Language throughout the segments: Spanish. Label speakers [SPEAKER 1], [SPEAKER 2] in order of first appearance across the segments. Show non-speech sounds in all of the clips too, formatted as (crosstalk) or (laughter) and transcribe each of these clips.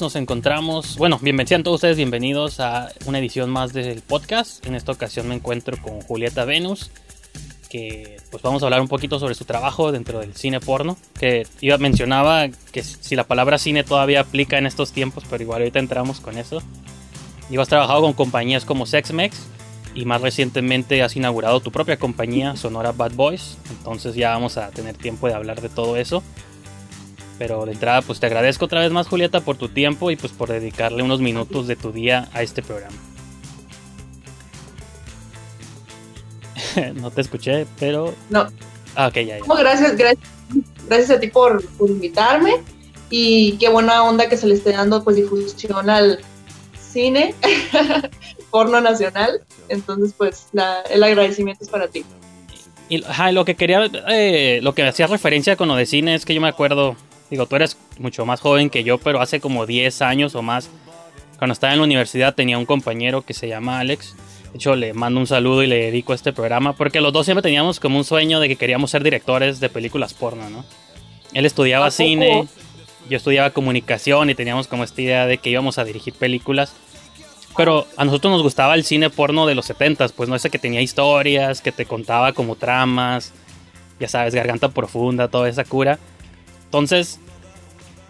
[SPEAKER 1] Nos encontramos, bueno, bienvenidos todos ustedes bienvenidos a una edición más del podcast. En esta ocasión me encuentro con Julieta Venus, que pues vamos a hablar un poquito sobre su trabajo dentro del cine porno, que iba mencionaba que si la palabra cine todavía aplica en estos tiempos, pero igual ahorita entramos con eso. Y has trabajado con compañías como Sexmex y más recientemente has inaugurado tu propia compañía Sonora Bad Boys, entonces ya vamos a tener tiempo de hablar de todo eso. Pero de entrada, pues te agradezco otra vez más, Julieta, por tu tiempo y pues por dedicarle unos minutos de tu día a este programa. (laughs) no te escuché, pero.
[SPEAKER 2] No.
[SPEAKER 1] Ah, ok, ya, ya.
[SPEAKER 2] gracias, gracias, gracias a ti por, invitarme. Y qué buena onda que se le esté dando pues difusión al cine (laughs) porno nacional. Entonces, pues el agradecimiento es para ti.
[SPEAKER 1] Y lo que quería, eh, lo que hacía referencia con lo de cine es que yo me acuerdo Digo, tú eres mucho más joven que yo, pero hace como 10 años o más, cuando estaba en la universidad tenía un compañero que se llama Alex. De hecho, le mando un saludo y le dedico a este programa, porque los dos siempre teníamos como un sueño de que queríamos ser directores de películas porno, ¿no? Él estudiaba cine, yo estudiaba comunicación y teníamos como esta idea de que íbamos a dirigir películas. Pero a nosotros nos gustaba el cine porno de los 70 pues no ese que tenía historias, que te contaba como tramas, ya sabes, garganta profunda, toda esa cura. Entonces,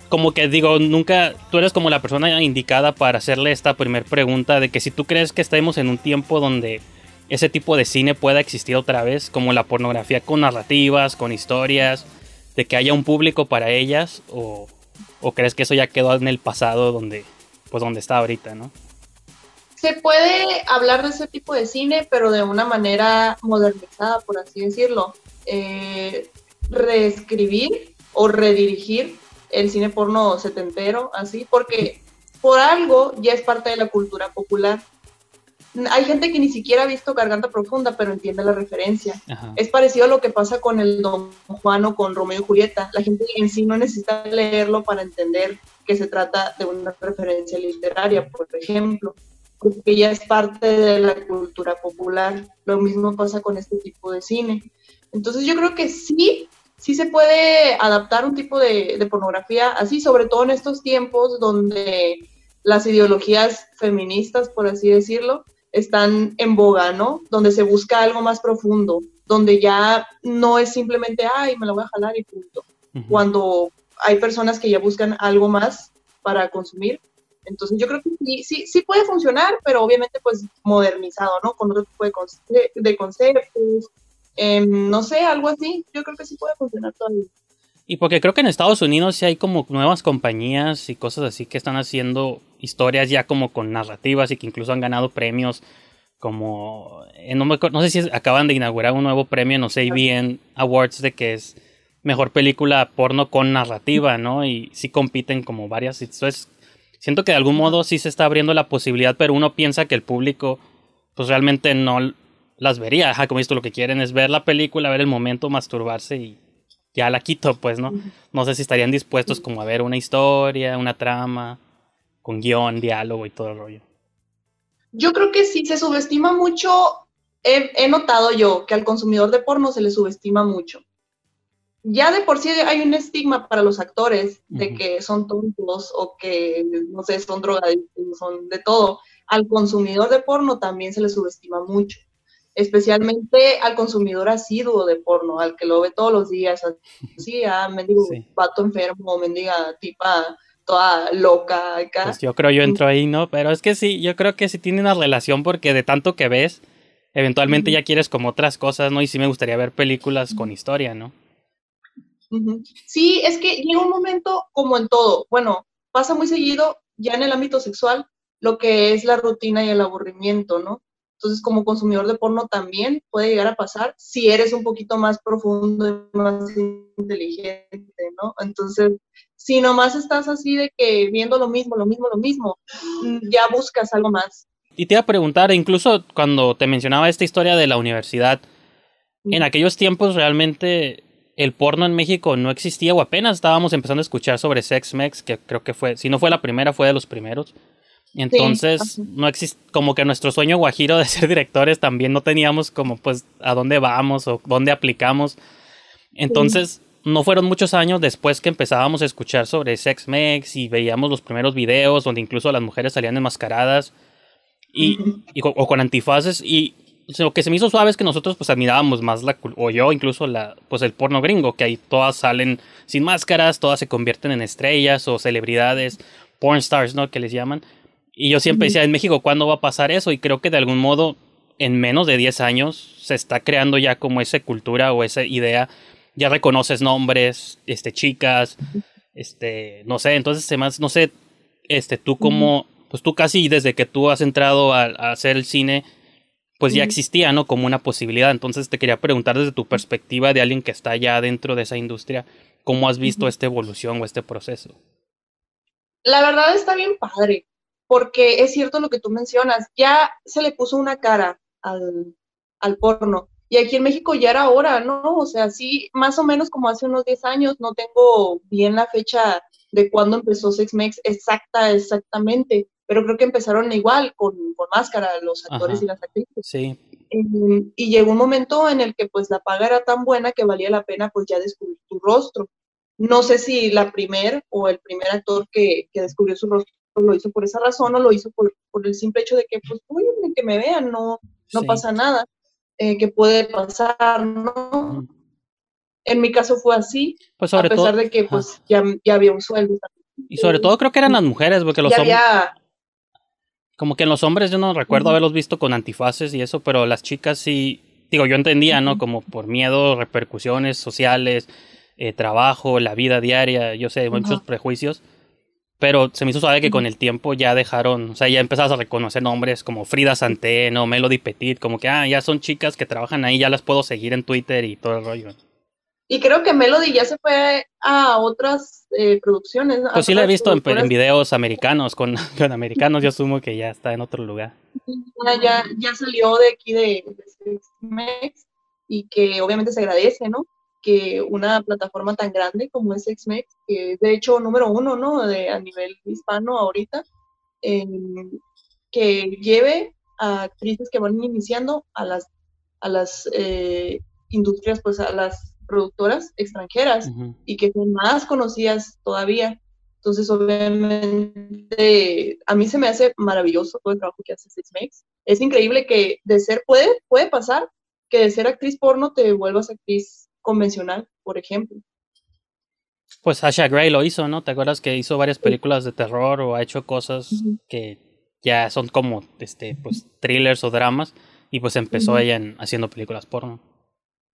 [SPEAKER 1] como que digo, nunca, tú eres como la persona indicada para hacerle esta primer pregunta de que si tú crees que estemos en un tiempo donde ese tipo de cine pueda existir otra vez, como la pornografía con narrativas, con historias, de que haya un público para ellas, o, o crees que eso ya quedó en el pasado donde, pues donde está ahorita, ¿no?
[SPEAKER 2] Se puede hablar de ese tipo de cine, pero de una manera modernizada, por así decirlo. Eh, reescribir o redirigir el cine porno setentero, así, porque por algo ya es parte de la cultura popular. Hay gente que ni siquiera ha visto Garganta Profunda, pero entiende la referencia. Es parecido a lo que pasa con el Don Juan o con Romeo y Julieta. La gente en sí no necesita leerlo para entender que se trata de una referencia literaria, por ejemplo, porque ya es parte de la cultura popular. Lo mismo pasa con este tipo de cine. Entonces yo creo que sí sí se puede adaptar un tipo de, pornografía así, sobre todo en estos tiempos donde las ideologías feministas, por así decirlo, están en boga, ¿no? Donde se busca algo más profundo, donde ya no es simplemente, ay, me la voy a jalar y punto. Cuando hay personas que ya buscan algo más para consumir. Entonces yo creo que sí, sí, sí puede funcionar, pero obviamente pues modernizado, ¿no? Con otro tipo de, de conceptos, em, no sé, algo así. Yo creo que sí puede funcionar todavía.
[SPEAKER 1] Y porque creo que en Estados Unidos sí hay como nuevas compañías y cosas así que están haciendo historias ya como con narrativas y que incluso han ganado premios como eh, no, no sé si acaban de inaugurar un nuevo premio, no sé bien, Awards de que es mejor película porno con narrativa, ¿no? Y sí compiten como varias. Entonces, siento que de algún modo sí se está abriendo la posibilidad, pero uno piensa que el público pues realmente no las vería. Ajá, como esto lo que quieren es ver la película, ver el momento, masturbarse y ya la quito, pues, ¿no? No sé si estarían dispuestos como a ver una historia, una trama, con guion, diálogo y todo el rollo.
[SPEAKER 2] Yo creo que sí, se subestima mucho, he, notado yo que al consumidor de porno se le subestima mucho. Ya de por sí hay un estigma para los actores de que son tontos o que, no sé, son drogadictos, son de todo. Al consumidor de porno también se le subestima mucho especialmente al consumidor asiduo de porno, al que lo ve todos los días, así, (laughs) ah, mendigo sí. vato enfermo, mendiga tipa toda loca acá.
[SPEAKER 1] Pues yo creo yo entro ahí, ¿no? Pero es que sí, yo creo que sí tiene una relación porque de tanto que ves, eventualmente ya quieres como otras cosas, ¿no? Y sí me gustaría ver películas con historia, ¿no?
[SPEAKER 2] Sí, es que llega un momento como en todo, bueno, pasa muy seguido ya en el ámbito sexual lo que es la rutina y el aburrimiento, ¿no? Entonces, como consumidor de porno también puede llegar a pasar si eres un poquito más profundo y más inteligente, ¿no? Entonces, si nomás estás así de que viendo lo mismo, lo mismo, lo mismo, ya buscas algo más.
[SPEAKER 1] Y te iba a preguntar, incluso cuando te mencionaba esta historia de la universidad, en aquellos tiempos realmente el porno en México no existía o apenas estábamos empezando a escuchar sobre Sex Mex, que creo que fue, si no fue la primera, fue de los primeros. Entonces, no existe, como que nuestro sueño guajiro de ser directores también no teníamos como pues a dónde vamos o dónde aplicamos. Entonces, no fueron muchos años después que empezábamos a escuchar sobre Sex Mex y veíamos los primeros videos donde incluso las mujeres salían enmascaradas y, o con antifaces y lo que se me hizo suave es que nosotros pues admirábamos más la o yo incluso la pues el porno gringo que ahí todas salen sin máscaras, todas se convierten en estrellas o celebridades, porn stars, ¿no? que les llaman. Y yo siempre decía, en México, ¿cuándo va a pasar eso? Y creo que de algún modo, en menos de 10 años, se está creando ya como esa cultura o esa idea. Ya reconoces nombres, este, chicas, este, no sé, entonces, más, no sé, este, tú como, pues tú casi desde que tú has entrado a, hacer el cine, pues ya existía, ¿no? Como una posibilidad. Entonces te quería preguntar desde tu perspectiva de alguien que está ya dentro de esa industria, ¿cómo has visto esta evolución o este proceso?
[SPEAKER 2] La verdad está bien padre porque es cierto lo que tú mencionas, ya se le puso una cara al, al porno. Y aquí en México ya era hora, ¿no? O sea, sí, más o menos como hace unos 10 años, no tengo bien la fecha de cuándo empezó Sex Mex exacta, exactamente, pero creo que empezaron igual, con, con máscara, los actores y las actrices.
[SPEAKER 1] Sí.
[SPEAKER 2] Em, y llegó un momento en el que pues la paga era tan buena que valía la pena pues ya descubrir tu rostro. No sé si la primer o el primer actor que, que descubrió su rostro lo hizo por esa razón o lo hizo por, el simple hecho de que, pues, uy, que me vean, no, no pasa nada, eh, que puede pasar, ¿no? En mi caso fue así, pues a pesar de que, pues, ya, ya, había un sueldo.
[SPEAKER 1] Y sobre todo creo que eran las mujeres, porque los hombres... Como que en los hombres yo no recuerdo haberlos visto con antifaces y eso, pero las chicas sí, digo, yo entendía, ¿no? Como por miedo, repercusiones sociales, eh, trabajo, la vida diaria, yo sé, muchos prejuicios pero se me hizo suave que con el tiempo ya dejaron, o sea, ya empezabas a reconocer nombres como Frida Santeno, Melody Petit, como que, ah, ya son chicas que trabajan ahí, ya las puedo seguir en Twitter y todo el rollo.
[SPEAKER 2] Y creo que Melody ya se fue a otras eh, producciones.
[SPEAKER 1] Pues sí la he visto en, videos americanos, con, (laughs) con, americanos yo asumo que ya está en otro lugar.
[SPEAKER 2] Ya, ya salió de aquí de, de y que obviamente se agradece, ¿no? Que una plataforma tan grande como es XMEX, que es de hecho número uno, ¿no? De, a nivel hispano ahorita, em, que lleve a actrices que van iniciando a las, a las eh, industrias, pues a las productoras extranjeras y que son más conocidas todavía. Entonces, obviamente, a mí se me hace maravilloso todo el trabajo que hace XMEX. Es increíble que de ser, puede, puede pasar que de ser actriz porno te vuelvas actriz convencional, por ejemplo.
[SPEAKER 1] Pues Sasha Gray lo hizo, ¿no? ¿Te acuerdas que hizo varias películas de terror o ha hecho cosas que ya son como este pues thrillers o dramas y pues empezó ella en, haciendo películas porno.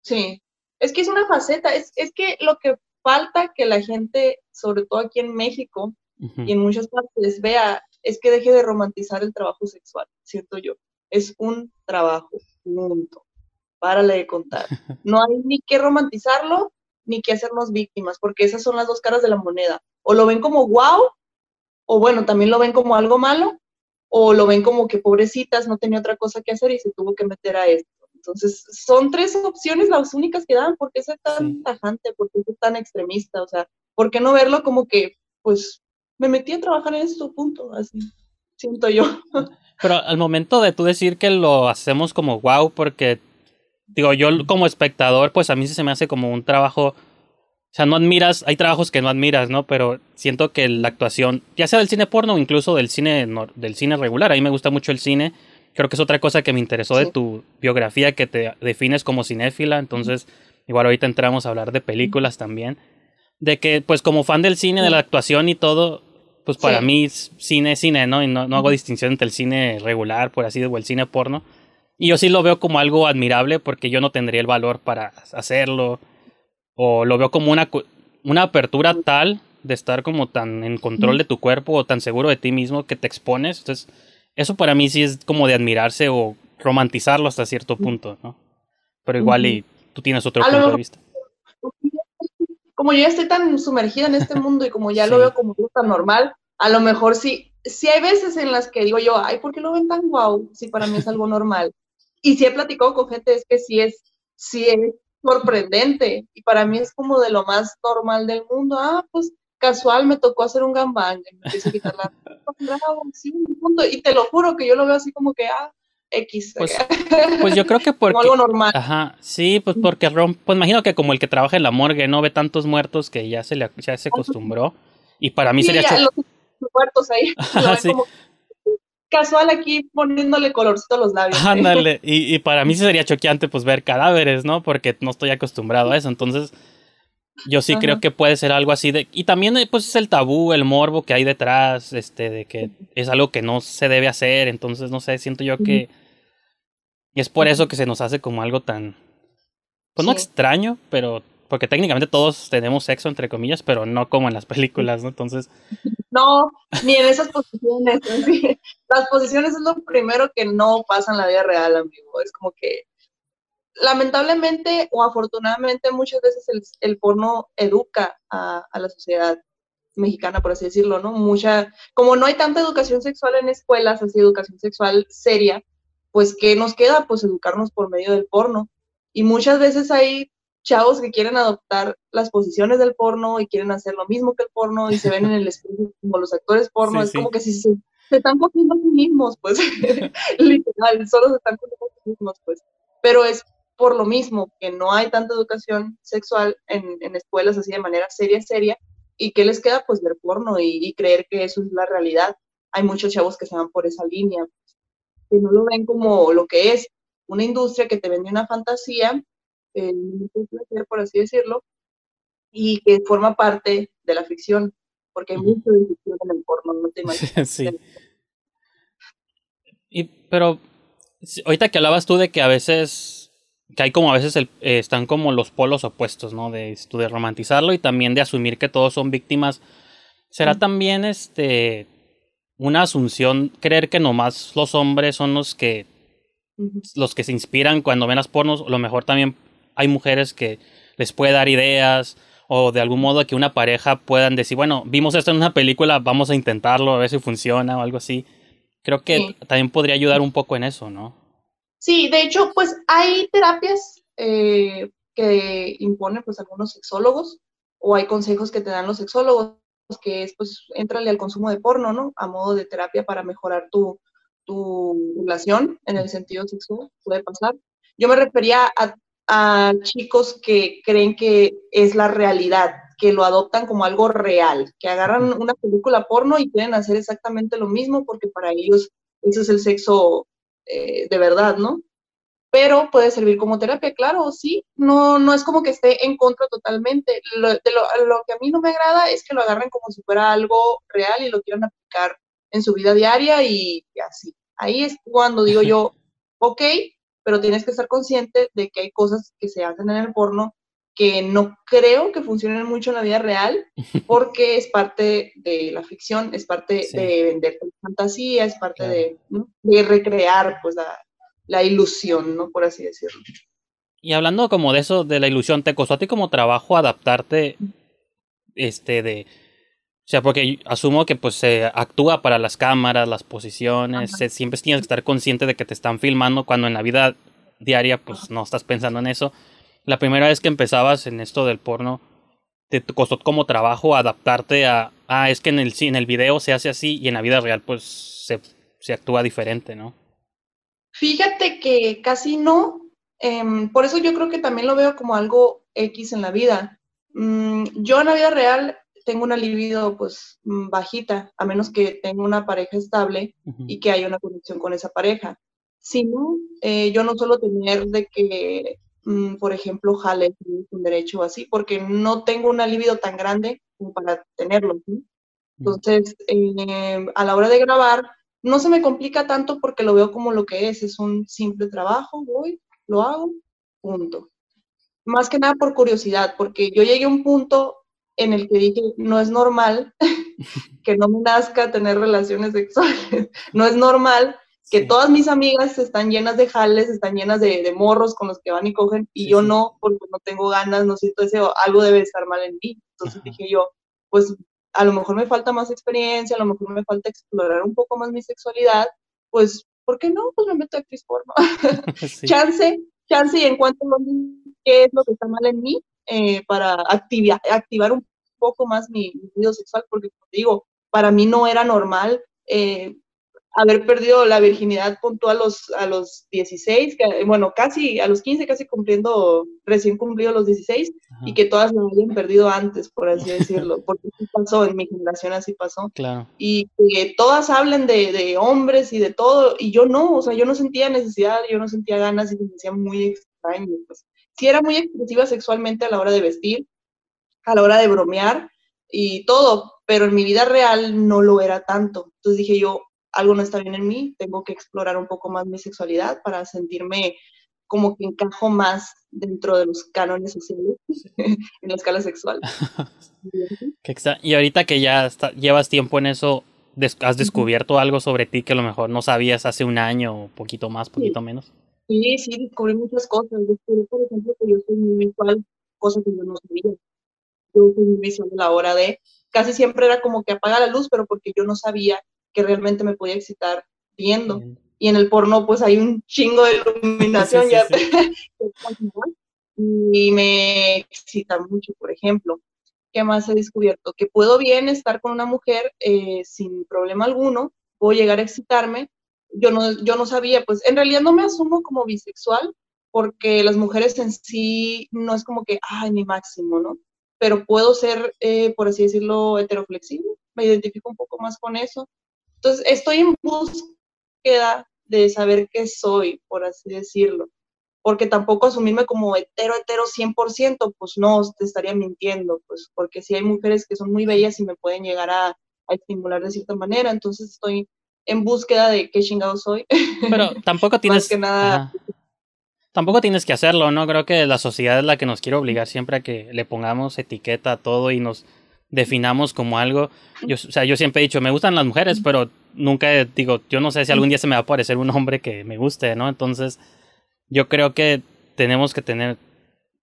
[SPEAKER 2] Sí, es que es una faceta, es, es que lo que falta que la gente, sobre todo aquí en México y en muchas partes, vea es que deje de romantizar el trabajo sexual, siento yo. Es un trabajo, punto. Párale de contar. (laughs) No hay ni que romantizarlo ni que hacernos víctimas, porque esas son las dos caras de la moneda. O lo ven como wow, o bueno, también lo ven como algo malo, o lo ven como que pobrecitas, no tenía otra cosa que hacer y se tuvo que meter a esto. Entonces, son tres opciones las únicas que dan. ¿Por qué ser tan tajante? ¿Por qué ser tan extremista? O sea, ¿por qué no verlo como que, pues, me metí a trabajar en esto, punto? Así, siento yo.
[SPEAKER 1] Pero al momento de tú decir que lo hacemos como wow, porque, digo, yo como espectador, pues a mí sí se me hace como un trabajo o sea, no admiras, hay trabajos que no admiras, ¿no? Pero siento que la actuación, ya sea del cine porno o incluso del cine, del cine regular, a mí me gusta mucho el cine. Creo que es otra cosa que me interesó de tu biografía, que te defines como cinéfila. Entonces, igual ahorita entramos a hablar de películas también. De que, pues, como fan del cine, de la actuación y todo, pues para mí cine es cine, ¿no? Y no, no hago distinción entre el cine regular, por así decirlo, o el cine porno. Y yo sí lo veo como algo admirable porque yo no tendría el valor para hacerlo o lo veo como una, una apertura tal de estar como tan en control de tu cuerpo o tan seguro de ti mismo que te expones. Entonces, eso para mí sí es como de admirarse o romantizarlo hasta cierto punto, ¿no? Pero igual y tú tienes otro punto de vista.
[SPEAKER 2] Como yo ya estoy tan sumergida en este mundo y como ya lo veo como tan normal, a lo mejor sí, sí hay veces en las que digo yo, ay, ¿por qué lo ven tan guau? Si para mí es algo normal. Y si he platicado con gente, es que sí es, sí es sorprendente y para mí es como de lo más normal del mundo. Ah, pues casual me tocó hacer un gambang, me a quitar la y te lo juro que yo lo veo así como que ah X.
[SPEAKER 1] Pues, (laughs) pues yo creo que porque
[SPEAKER 2] algo normal.
[SPEAKER 1] Ajá, sí, pues porque rom, pues imagino que como el que trabaja en la morgue no ve tantos muertos que ya se le ya se acostumbró y para mí sería
[SPEAKER 2] los muertos ahí. (laughs) como, casual aquí poniéndole colorcito a los labios.
[SPEAKER 1] Ándale, y, y, para mí sí (laughs) sería choqueante pues ver cadáveres, ¿no? Porque no estoy acostumbrado a eso, entonces yo sí creo que puede ser algo así de... Y también eh, pues es el tabú, el morbo que hay detrás, este, de que es algo que no se debe hacer, entonces no sé, siento yo que... Y es por eso que se nos hace como algo tan... Pues no extraño, pero porque técnicamente todos tenemos sexo, entre comillas, pero no como en las películas, ¿no? Entonces...
[SPEAKER 2] No, ni en esas posiciones. (laughs) Las posiciones es lo primero que no pasa en la vida real, amigo. Es como que, lamentablemente o afortunadamente, muchas veces el, porno educa a, a, la sociedad mexicana, por así decirlo, ¿no? Mucha, como no hay tanta educación sexual en escuelas, así educación sexual seria, pues ¿qué nos queda? Pues educarnos por medio del porno. Y muchas veces hay chavos que quieren adoptar las posiciones del porno y quieren hacer lo mismo que el porno y se ven en el espejo como los actores (laughs) porno, es como que si se, están cogiendo a sí mismos, pues, (laughs) literal, solo se están cogiendo a sí mismos, pues. Pero es por lo mismo que no hay tanta educación sexual en, en escuelas así de manera seria, seria, y que les queda pues ver porno y, y, creer que eso es la realidad. Hay muchos chavos que se van por esa línea, que no lo ven como lo que es, una industria que te vende una fantasía el placer, por así decirlo, y que forma parte de la ficción, porque hay mucho de ficción en el porno, no te imaginas. (laughs) sí.
[SPEAKER 1] Y, pero ahorita que hablabas tú de que a veces, que hay como a veces el, eh, están como los polos opuestos, ¿no? De, de romantizarlo y también de asumir que todos son víctimas. ¿Será también este una asunción creer que nomás los hombres son los que los que se inspiran cuando ven las pornos? lo mejor también hay mujeres que les puede dar ideas o de algún modo que una pareja puedan decir, bueno, vimos esto en una película, vamos a intentarlo, a ver si funciona o algo así. Creo que también podría ayudar un poco en eso, ¿no?
[SPEAKER 2] Sí, de hecho, pues hay terapias eh, que imponen pues algunos sexólogos o hay consejos que te dan los sexólogos que es pues entrale al consumo de porno, ¿no? A modo de terapia para mejorar tu, tu relación en el sentido sexual, puede pasar. Yo me refería a a chicos que creen que es la realidad, que lo adoptan como algo real, que agarran una película porno y quieren hacer exactamente lo mismo porque para ellos ese es el sexo eh, de verdad, ¿no? pero puede servir como terapia, claro, sí, no, no es como que esté en contra totalmente. Lo, lo, lo, que a mí no me agrada es que lo agarren como si fuera algo real y lo quieran aplicar en su vida diaria y, y así. Ahí es cuando digo yo, ok, pero tienes que estar consciente de que hay cosas que se hacen en el porno que no creo que funcionen mucho en la vida real (laughs) porque es parte de la ficción, es parte de vender fantasía, es parte de, de, recrear pues la, la, ilusión, ¿no? Por así decirlo.
[SPEAKER 1] Y hablando como de eso, de la ilusión, ¿te costó a ti como trabajo adaptarte este de... O sea, porque asumo que pues se actúa para las cámaras, las posiciones, siempre tienes que estar consciente de que te están filmando cuando en la vida diaria pues no estás pensando en eso la primera vez que empezabas en esto del porno, te costó como trabajo adaptarte a, ah, es que en el, en el video se hace así y en la vida real pues se, se actúa diferente, ¿no?
[SPEAKER 2] Fíjate que casi no. Em, por eso yo creo que también lo veo como algo X en la vida. Mm, yo en la vida real tengo una libido pues mm, bajita, a menos que tenga una pareja estable y que haya una conexión con esa pareja. Si no, eh, yo no suelo tener de que Mm, por ejemplo, jale un derecho así, porque no tengo una libido tan grande como para tenerlo. Entonces, eh, a la hora de grabar, no se me complica tanto porque lo veo como lo que es, es un simple trabajo, voy, lo hago, punto. Más que nada por curiosidad, porque yo llegué a un punto en el que dije, no es normal (laughs) que no me nazca tener relaciones sexuales, (laughs) no es normal que todas mis amigas están llenas de jales, están llenas de, morros con los que van y cogen, y yo no, porque no tengo ganas, no siento deseo, algo debe estar mal en mí. Entonces dije yo, pues a lo mejor me falta más experiencia, a lo mejor me falta explorar un poco más mi sexualidad, pues, ¿por qué no? Pues me meto a porno. (laughs) chance, chance y encuentro qué es lo que está mal en mí eh, para activar, activar un poco más mi, vida sexual, porque como digo, para mí no era normal eh, haber perdido la virginidad puntual a los, a los 16, que, bueno, casi a los 15, casi cumpliendo, recién cumplido los 16, y que todas lo habían perdido antes, por así (laughs) decirlo, porque así pasó, en mi generación así pasó.
[SPEAKER 1] Claro.
[SPEAKER 2] Y que todas hablen de, de, hombres y de todo, y yo no, o sea, yo no sentía necesidad, yo no sentía ganas y me sentía muy extraño. Pues. Sí era muy expresiva sexualmente a la hora de vestir, a la hora de bromear y todo, pero en mi vida real no lo era tanto. Entonces dije yo, algo no está bien en mí, tengo que explorar un poco más mi sexualidad para sentirme como que encajo más dentro de los cánones sociales (laughs) en la escala sexual. (laughs)
[SPEAKER 1] y ahorita que ya llevas tiempo en eso, ¿has descubierto algo sobre ti que a lo mejor no sabías hace un año o poquito más, poquito menos?
[SPEAKER 2] Sí, sí, descubrí muchas cosas. Descubrí, por ejemplo, que yo soy muy visual, cosa que yo no sabía. Yo soy muy visual a la hora de... Casi siempre era como que apaga la luz, pero porque yo no sabía que realmente me podía excitar viendo. Y en el porno pues hay un chingo de (laughs) iluminación ya. (laughs) y me excita mucho, por ejemplo. ¿Qué más he descubierto? Que puedo bien estar con una mujer eh, sin problema alguno, puedo llegar a excitarme. Yo no, yo no sabía, pues en realidad no me asumo como bisexual, porque las mujeres en sí no es como que, ay, mi máximo, ¿no? Pero puedo ser, eh, por así decirlo, heteroflexible, me identifico un poco más con eso. Entonces, estoy en búsqueda de saber qué soy, por así decirlo, porque tampoco asumirme como hetero, hetero 100%, pues no, te estaría mintiendo, pues porque si hay mujeres que son muy bellas y me pueden llegar a, estimular de cierta manera, entonces estoy en búsqueda de qué chingado soy.
[SPEAKER 1] Pero (laughs) tampoco tienes que nada. Tampoco tienes que hacerlo, ¿no? Creo que la sociedad es la que nos quiere obligar siempre a que le pongamos etiqueta a todo y nos definamos como algo. Yo, o sea, yo siempre he dicho, me gustan las mujeres, pero nunca digo, yo no sé si algún día se me va a aparecer un hombre que me guste, ¿no? Entonces, yo creo que tenemos que tener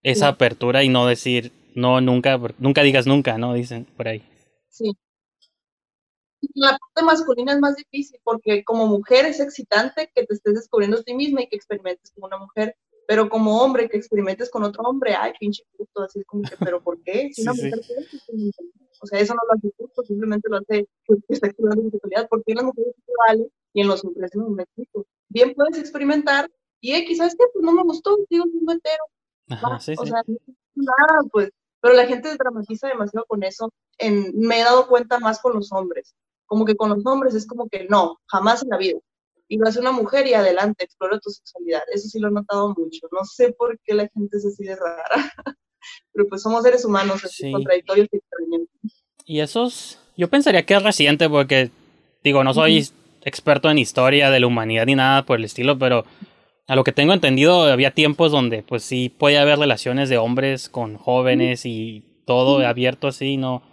[SPEAKER 1] esa apertura y no decir, no, nunca, nunca digas nunca, ¿no? Dicen por ahí.
[SPEAKER 2] Sí. La parte masculina es más difícil porque como mujer es excitante que te estés descubriendo a ti misma y que experimentes como una mujer, pero como hombre que experimentes con otro hombre, ay, pinche puto, así es como que, pero ¿por qué? Si una mujer o sea, eso no lo hace justo, simplemente lo hace que está explorando su sexualidad, porque en las mujeres se vale y en los hombres no me explico. Bien puedes experimentar y eh, quizás que pues no me gustó, sigo siendo entero.
[SPEAKER 1] Ajá, sí,
[SPEAKER 2] o sea, nada, pues, pero la gente dramatiza demasiado con eso. En, me he dado cuenta más con los hombres. Como que con los hombres es como que no, jamás en la vida. y lo hace una mujer y adelante, explora tu sexualidad. Eso sí lo he notado mucho. No sé por qué la gente es así de rara, (laughs) pero pues somos seres humanos, así contradictorios y
[SPEAKER 1] Y esos, yo pensaría que es reciente porque, digo, no soy experto en historia de la humanidad ni nada por el estilo, pero a lo que tengo entendido había tiempos donde pues sí puede haber relaciones de hombres con jóvenes y todo abierto así, no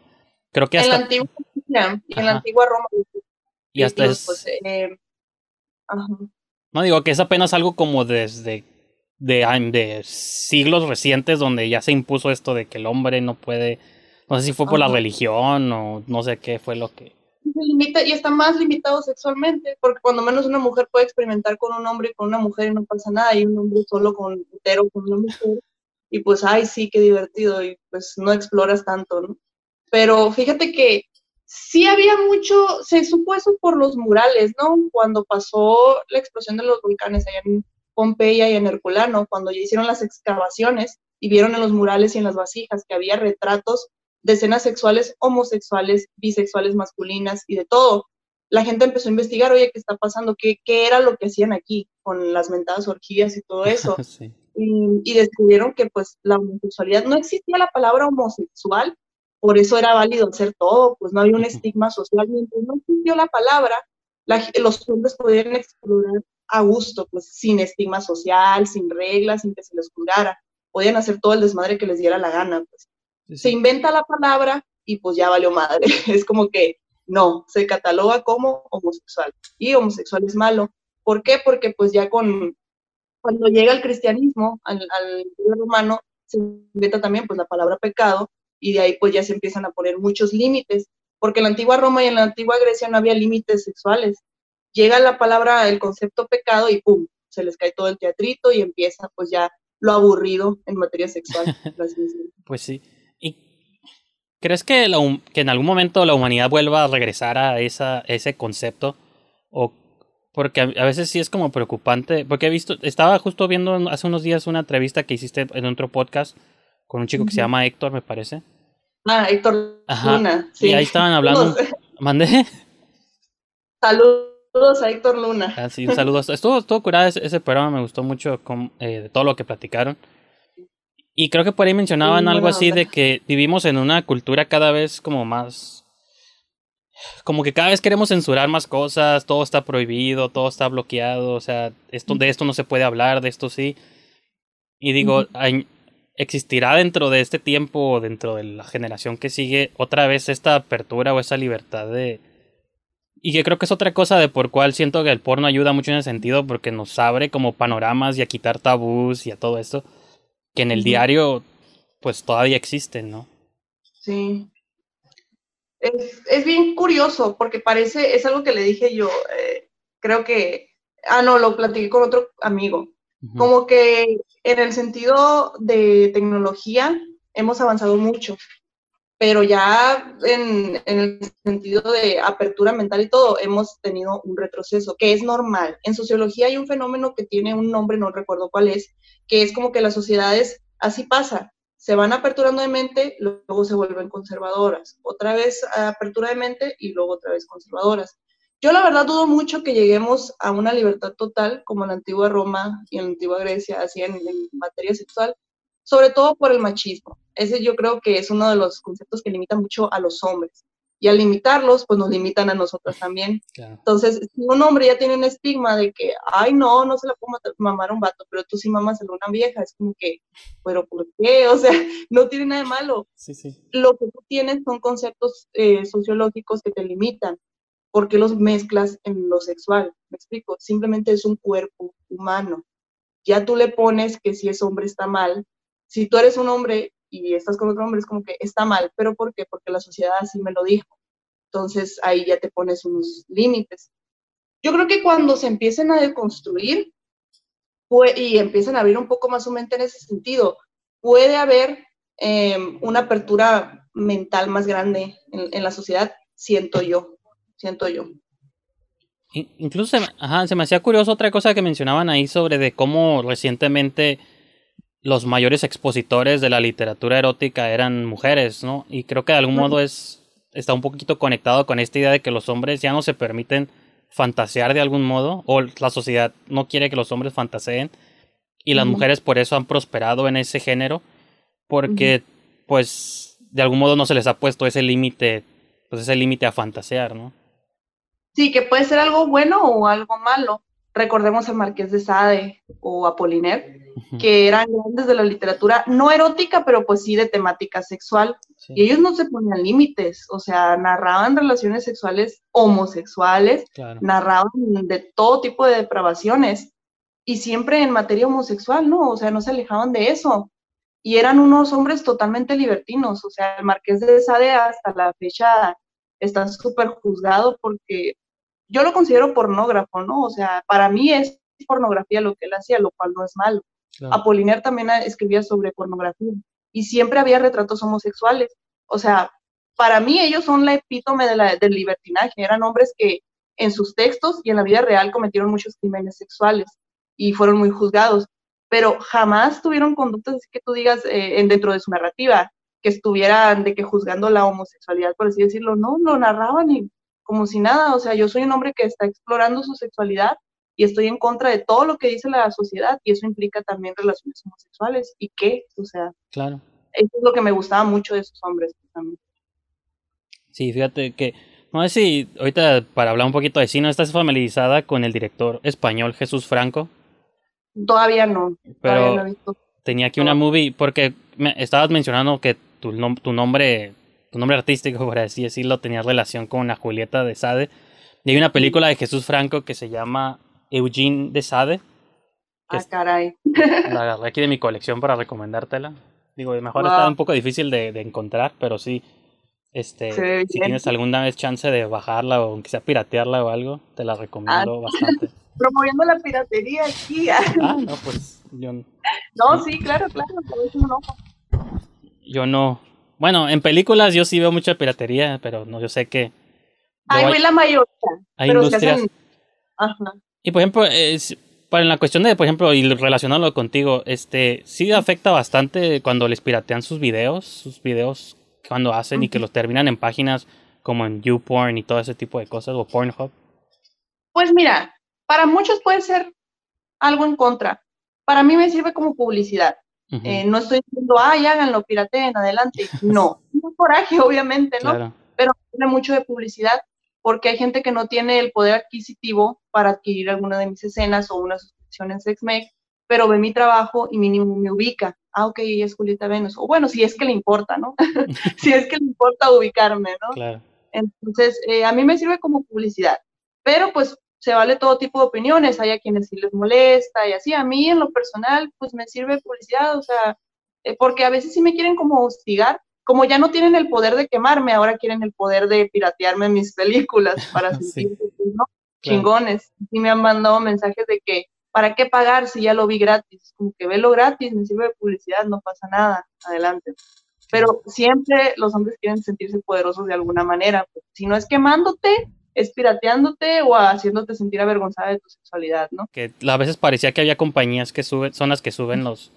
[SPEAKER 1] creo que hasta
[SPEAKER 2] en la en la antigua Roma
[SPEAKER 1] y hasta es pues, eh, no digo que es apenas algo como desde de, de, siglos recientes donde ya se impuso esto de que el hombre no puede, no sé si fue por la religión o no sé qué fue lo que...
[SPEAKER 2] Se limita y está más limitado sexualmente, porque cuando menos una mujer puede experimentar con un hombre y con una mujer y no pasa nada, y un hombre solo con hetero con una mujer, y pues, ay, sí, qué divertido, y pues no exploras tanto, ¿no? Pero fíjate que sí había mucho, se supo eso por los murales, ¿no? Cuando pasó la explosión de los volcanes allá en Pompeya y en Herculano, cuando ya hicieron las excavaciones y vieron en los murales y en las vasijas que había retratos de escenas sexuales homosexuales, bisexuales, masculinas y de todo. La gente empezó a investigar, oye, ¿qué está pasando? ¿Qué, qué era lo que hacían aquí con las mentadas orgías y todo eso? (laughs) y, y, descubrieron que pues la homosexualidad, no existía la palabra homosexual, por eso era válido hacer todo, pues no había un estigma social, mientras no existió la palabra, los hombres podían explorar a gusto, pues sin estigma social, sin reglas, sin que se les juzgara, podían hacer todo el desmadre que les diera la gana, pues. Se inventa la palabra y pues ya valió madre, (laughs) es como que no, se cataloga como homosexual y homosexual es malo. ¿Por qué? Porque pues ya con, cuando llega el cristianismo, al, al romano, se inventa también pues la palabra pecado y de ahí pues ya se empiezan a poner muchos límites, porque en la antigua Roma y en la antigua Grecia no había límites sexuales. Llega la palabra, el concepto pecado y ¡pum! Se les cae todo el teatrito y empieza pues ya lo aburrido en materia sexual. (laughs)
[SPEAKER 1] pues sí. ¿Y crees que, que en algún momento la humanidad vuelva a regresar a esa, ese concepto? O porque a, veces sí es como preocupante, porque he visto, estaba justo viendo hace unos días una entrevista que hiciste en otro podcast con un chico que se llama Héctor, me parece.
[SPEAKER 2] Ah, Héctor Luna.
[SPEAKER 1] Sí. Y ahí estaban hablando. (laughs) ¿Mandé?
[SPEAKER 2] Saludos a Héctor Luna.
[SPEAKER 1] Ah, sí, un saludo. Estuvo, estuvo curado ese, programa, me gustó mucho con, eh, de todo lo que platicaron. Y creo que por ahí mencionaban algo así de que vivimos en una cultura cada vez como más. Como que cada vez queremos censurar más cosas, todo está prohibido, todo está bloqueado, o sea, esto, de esto no se puede hablar, de esto sí. Y digo, ¿Existirá dentro de este tiempo, dentro de la generación que sigue, otra vez esta apertura o esa libertad de... Y que creo que es otra cosa de por cual siento que el porno ayuda mucho en ese sentido, porque nos abre como panoramas y a quitar tabús y a todo esto, que en el diario pues todavía existen, ¿no?
[SPEAKER 2] Sí. Es, es, bien curioso, porque parece, es algo que le dije yo, eh, creo que, ah, no, lo platiqué con otro amigo, como que en el sentido de tecnología hemos avanzado mucho, pero ya en, el sentido de apertura mental y todo, hemos tenido un retroceso, que es normal. En sociología hay un fenómeno que tiene un nombre, no recuerdo cuál es, que es como que las sociedades, así pasa, se van aperturando de mente, luego se vuelven conservadoras, otra vez apertura de mente y luego otra vez conservadoras. Yo la verdad dudo mucho que lleguemos a una libertad total como en la antigua Roma y en la antigua Grecia, así en, materia sexual, sobre todo por el machismo. Ese yo creo que es uno de los conceptos que limita mucho a los hombres. Y al limitarlos, pues nos limitan a nosotros también. Entonces, si un hombre ya tiene un estigma de que, ay, no, no se la puedo mamar a un vato, pero tú sí mamas a una vieja, es como que, pero ¿por qué? (laughs) O sea, no tiene nada de malo.
[SPEAKER 1] Sí, sí.
[SPEAKER 2] Lo que tú tienes son conceptos eh, sociológicos que te limitan. ¿Por qué los mezclas en lo sexual? Me explico, simplemente es un cuerpo humano. Ya tú le pones que si es hombre está mal. Si tú eres un hombre y estás con otro hombre es como que está mal, pero ¿por qué? Porque la sociedad así me lo dijo. Entonces ahí ya te pones unos límites. Yo creo que cuando se empiecen a deconstruir y empiezan a abrir un poco más su mente en ese sentido, puede haber em, una apertura mental más grande en la sociedad, siento yo siento yo.
[SPEAKER 1] Incluso se, ajá, se me hacía curioso otra cosa que mencionaban ahí sobre de cómo recientemente los mayores expositores de la literatura erótica eran mujeres, ¿no? Y creo que de algún modo es está un poquito conectado con esta idea de que los hombres ya no se permiten fantasear de algún modo, o la sociedad no quiere que los hombres fantaseen, y las mujeres por eso han prosperado en ese género, porque pues de algún modo no se les ha puesto ese límite, pues ese límite a fantasear, ¿no?
[SPEAKER 2] Sí, que puede ser algo bueno o algo malo. Recordemos al Marqués de Sade o Apollinaire,
[SPEAKER 1] Ujú.
[SPEAKER 2] que eran grandes de la literatura, no erótica, pero pues sí de temática sexual.
[SPEAKER 1] Sí.
[SPEAKER 2] Y ellos no se ponían límites, o sea, narraban relaciones sexuales homosexuales,
[SPEAKER 1] Claro.
[SPEAKER 2] narraban de todo tipo de depravaciones y siempre en materia homosexual, ¿no? O sea, no se alejaban de eso. Y eran unos hombres totalmente libertinos, o sea, el Marqués de Sade hasta la fecha está súper juzgado porque yo lo considero pornógrafo, ¿no? O sea, para mí es pornografía lo que él hacía, lo cual no es malo.
[SPEAKER 1] claro.
[SPEAKER 2] Apollinaire también escribía sobre pornografía y siempre había retratos homosexuales. O sea, para mí ellos son la epítome de la, del libertinaje. Eran hombres que en sus textos y en la vida real cometieron muchos crímenes sexuales y fueron muy juzgados, pero jamás tuvieron conductas que tú digas eh, en, dentro de su narrativa que estuvieran de que juzgando la homosexualidad, por así decirlo. No, lo narraban y como si nada. O sea, yo soy un hombre que está explorando su sexualidad y estoy en contra de todo lo que dice la sociedad y eso implica también relaciones homosexuales. ¿Y qué? O sea,
[SPEAKER 1] Claro.
[SPEAKER 2] eso es lo que me gustaba mucho de esos hombres. también.
[SPEAKER 1] Sí, fíjate que no sé si ahorita para hablar un poquito de cine estás familiarizada con el director español Jesús Franco,
[SPEAKER 2] Todavía no, todavía no
[SPEAKER 1] pero
[SPEAKER 2] he visto.
[SPEAKER 1] tenía aquí una movie porque me estabas mencionando que tu, nom- tu nombre nombre artístico (laughs) por así decirlo tenía relación con la Julieta de Sade y hay una película de Jesús Franco que se llama Eugene de Sade
[SPEAKER 2] Ah, caray.
[SPEAKER 1] la agarré aquí de mi colección para recomendártela digo mejor
[SPEAKER 2] Wow.
[SPEAKER 1] está un poco difícil de, de encontrar pero sí este si tienes alguna vez chance de bajarla o aunque sea piratearla o algo te la recomiendo bastante (laughs)
[SPEAKER 2] Promoviendo la piratería aquí. (laughs)
[SPEAKER 1] ah no pues yo
[SPEAKER 2] No, sí, claro, claro. por eso no.
[SPEAKER 1] yo no bueno en películas yo sí veo mucha piratería pero no yo sé que
[SPEAKER 2] Ay, güey, la mayoría.
[SPEAKER 1] hay
[SPEAKER 2] pero se
[SPEAKER 1] industrias
[SPEAKER 2] hacen. Ajá.
[SPEAKER 1] y por ejemplo es, para la cuestión de por ejemplo y relacionarlo contigo este sí afecta bastante cuando les piratean sus videos sus videos cuando hacen y que los terminan en páginas como en YouPorn y todo ese tipo de cosas o Pornhub
[SPEAKER 2] Pues mira, para muchos puede ser algo en contra. Para mí me sirve como publicidad. Eh, no estoy diciendo, ay, háganlo, pirateen, adelante. (laughs) No, no coraje, obviamente, ¿no?
[SPEAKER 1] claro
[SPEAKER 2] Pero tiene mucho de publicidad porque hay gente que no tiene el poder adquisitivo para adquirir alguna de mis escenas o una suscripción en SexMake, pero ve mi trabajo y mínimo me ubica. Ah, ok, ella es Julieta Venus. O bueno, si es que le importa, ¿no? (laughs) si es que le importa ubicarme, ¿no?
[SPEAKER 1] claro
[SPEAKER 2] Entonces, eh, a mí me sirve como publicidad, pero pues se vale todo tipo de opiniones, hay a quienes sí les molesta y así. A mí en lo personal, pues me sirve publicidad, o sea, eh, porque a veces sí me quieren como hostigar, como ya no tienen el poder de quemarme, ahora quieren el poder de piratearme mis películas (laughs) para
[SPEAKER 1] Sí.
[SPEAKER 2] sentirse, ¿no?
[SPEAKER 1] Claro.
[SPEAKER 2] Chingones. Sí me han mandado mensajes de que, ¿para qué pagar si ya lo vi gratis? Como que velo gratis, me sirve de publicidad, no pasa nada, adelante. Pero siempre los hombres quieren sentirse poderosos de alguna manera. pues, si no es quemándote, es pirateándote o haciéndote sentir avergonzada de tu sexualidad, ¿no?
[SPEAKER 1] que a veces parecía que había compañías que suben son las que suben los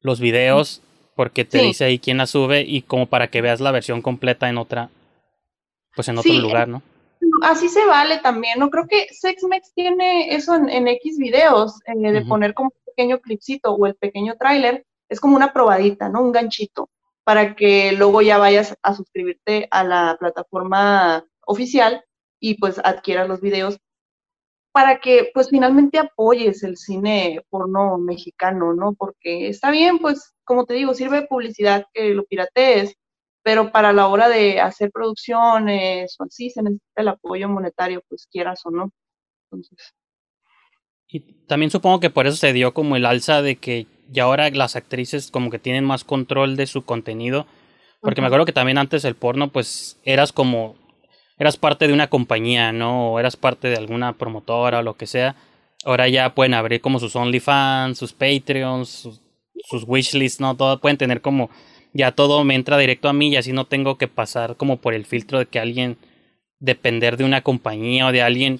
[SPEAKER 1] los videos porque te
[SPEAKER 2] Sí.
[SPEAKER 1] dice ahí quién la sube y como para que veas la versión completa en otra pues en otro
[SPEAKER 2] Sí,
[SPEAKER 1] lugar no
[SPEAKER 2] Así se vale también, ¿no? Creo que SexMex tiene eso en, en X videos, eh, de
[SPEAKER 1] Ujú.
[SPEAKER 2] poner como un pequeño clipcito o el pequeño tráiler, es como una probadita, ¿no? Un ganchito, para que luego ya vayas a suscribirte a la plataforma oficial y pues adquieras los videos para que pues finalmente apoyes el cine porno mexicano, ¿no? Porque está bien, pues como te digo, sirve de publicidad que lo piratees, pero para la hora de hacer producciones o así se necesita el apoyo monetario, pues quieras o no. Entonces,
[SPEAKER 1] y también supongo que por eso se dio como el alza de que ya ahora las actrices como que tienen más control de su contenido porque me acuerdo que también antes el porno pues eras como eras parte de una compañía no o eras parte de alguna promotora o lo que sea. Ahora ya pueden abrir como sus OnlyFans sus Patreons sus, wishlists no todo pueden tener como ya todo me entra directo a mí y así no tengo que pasar como por el filtro de que alguien depender de una compañía o de alguien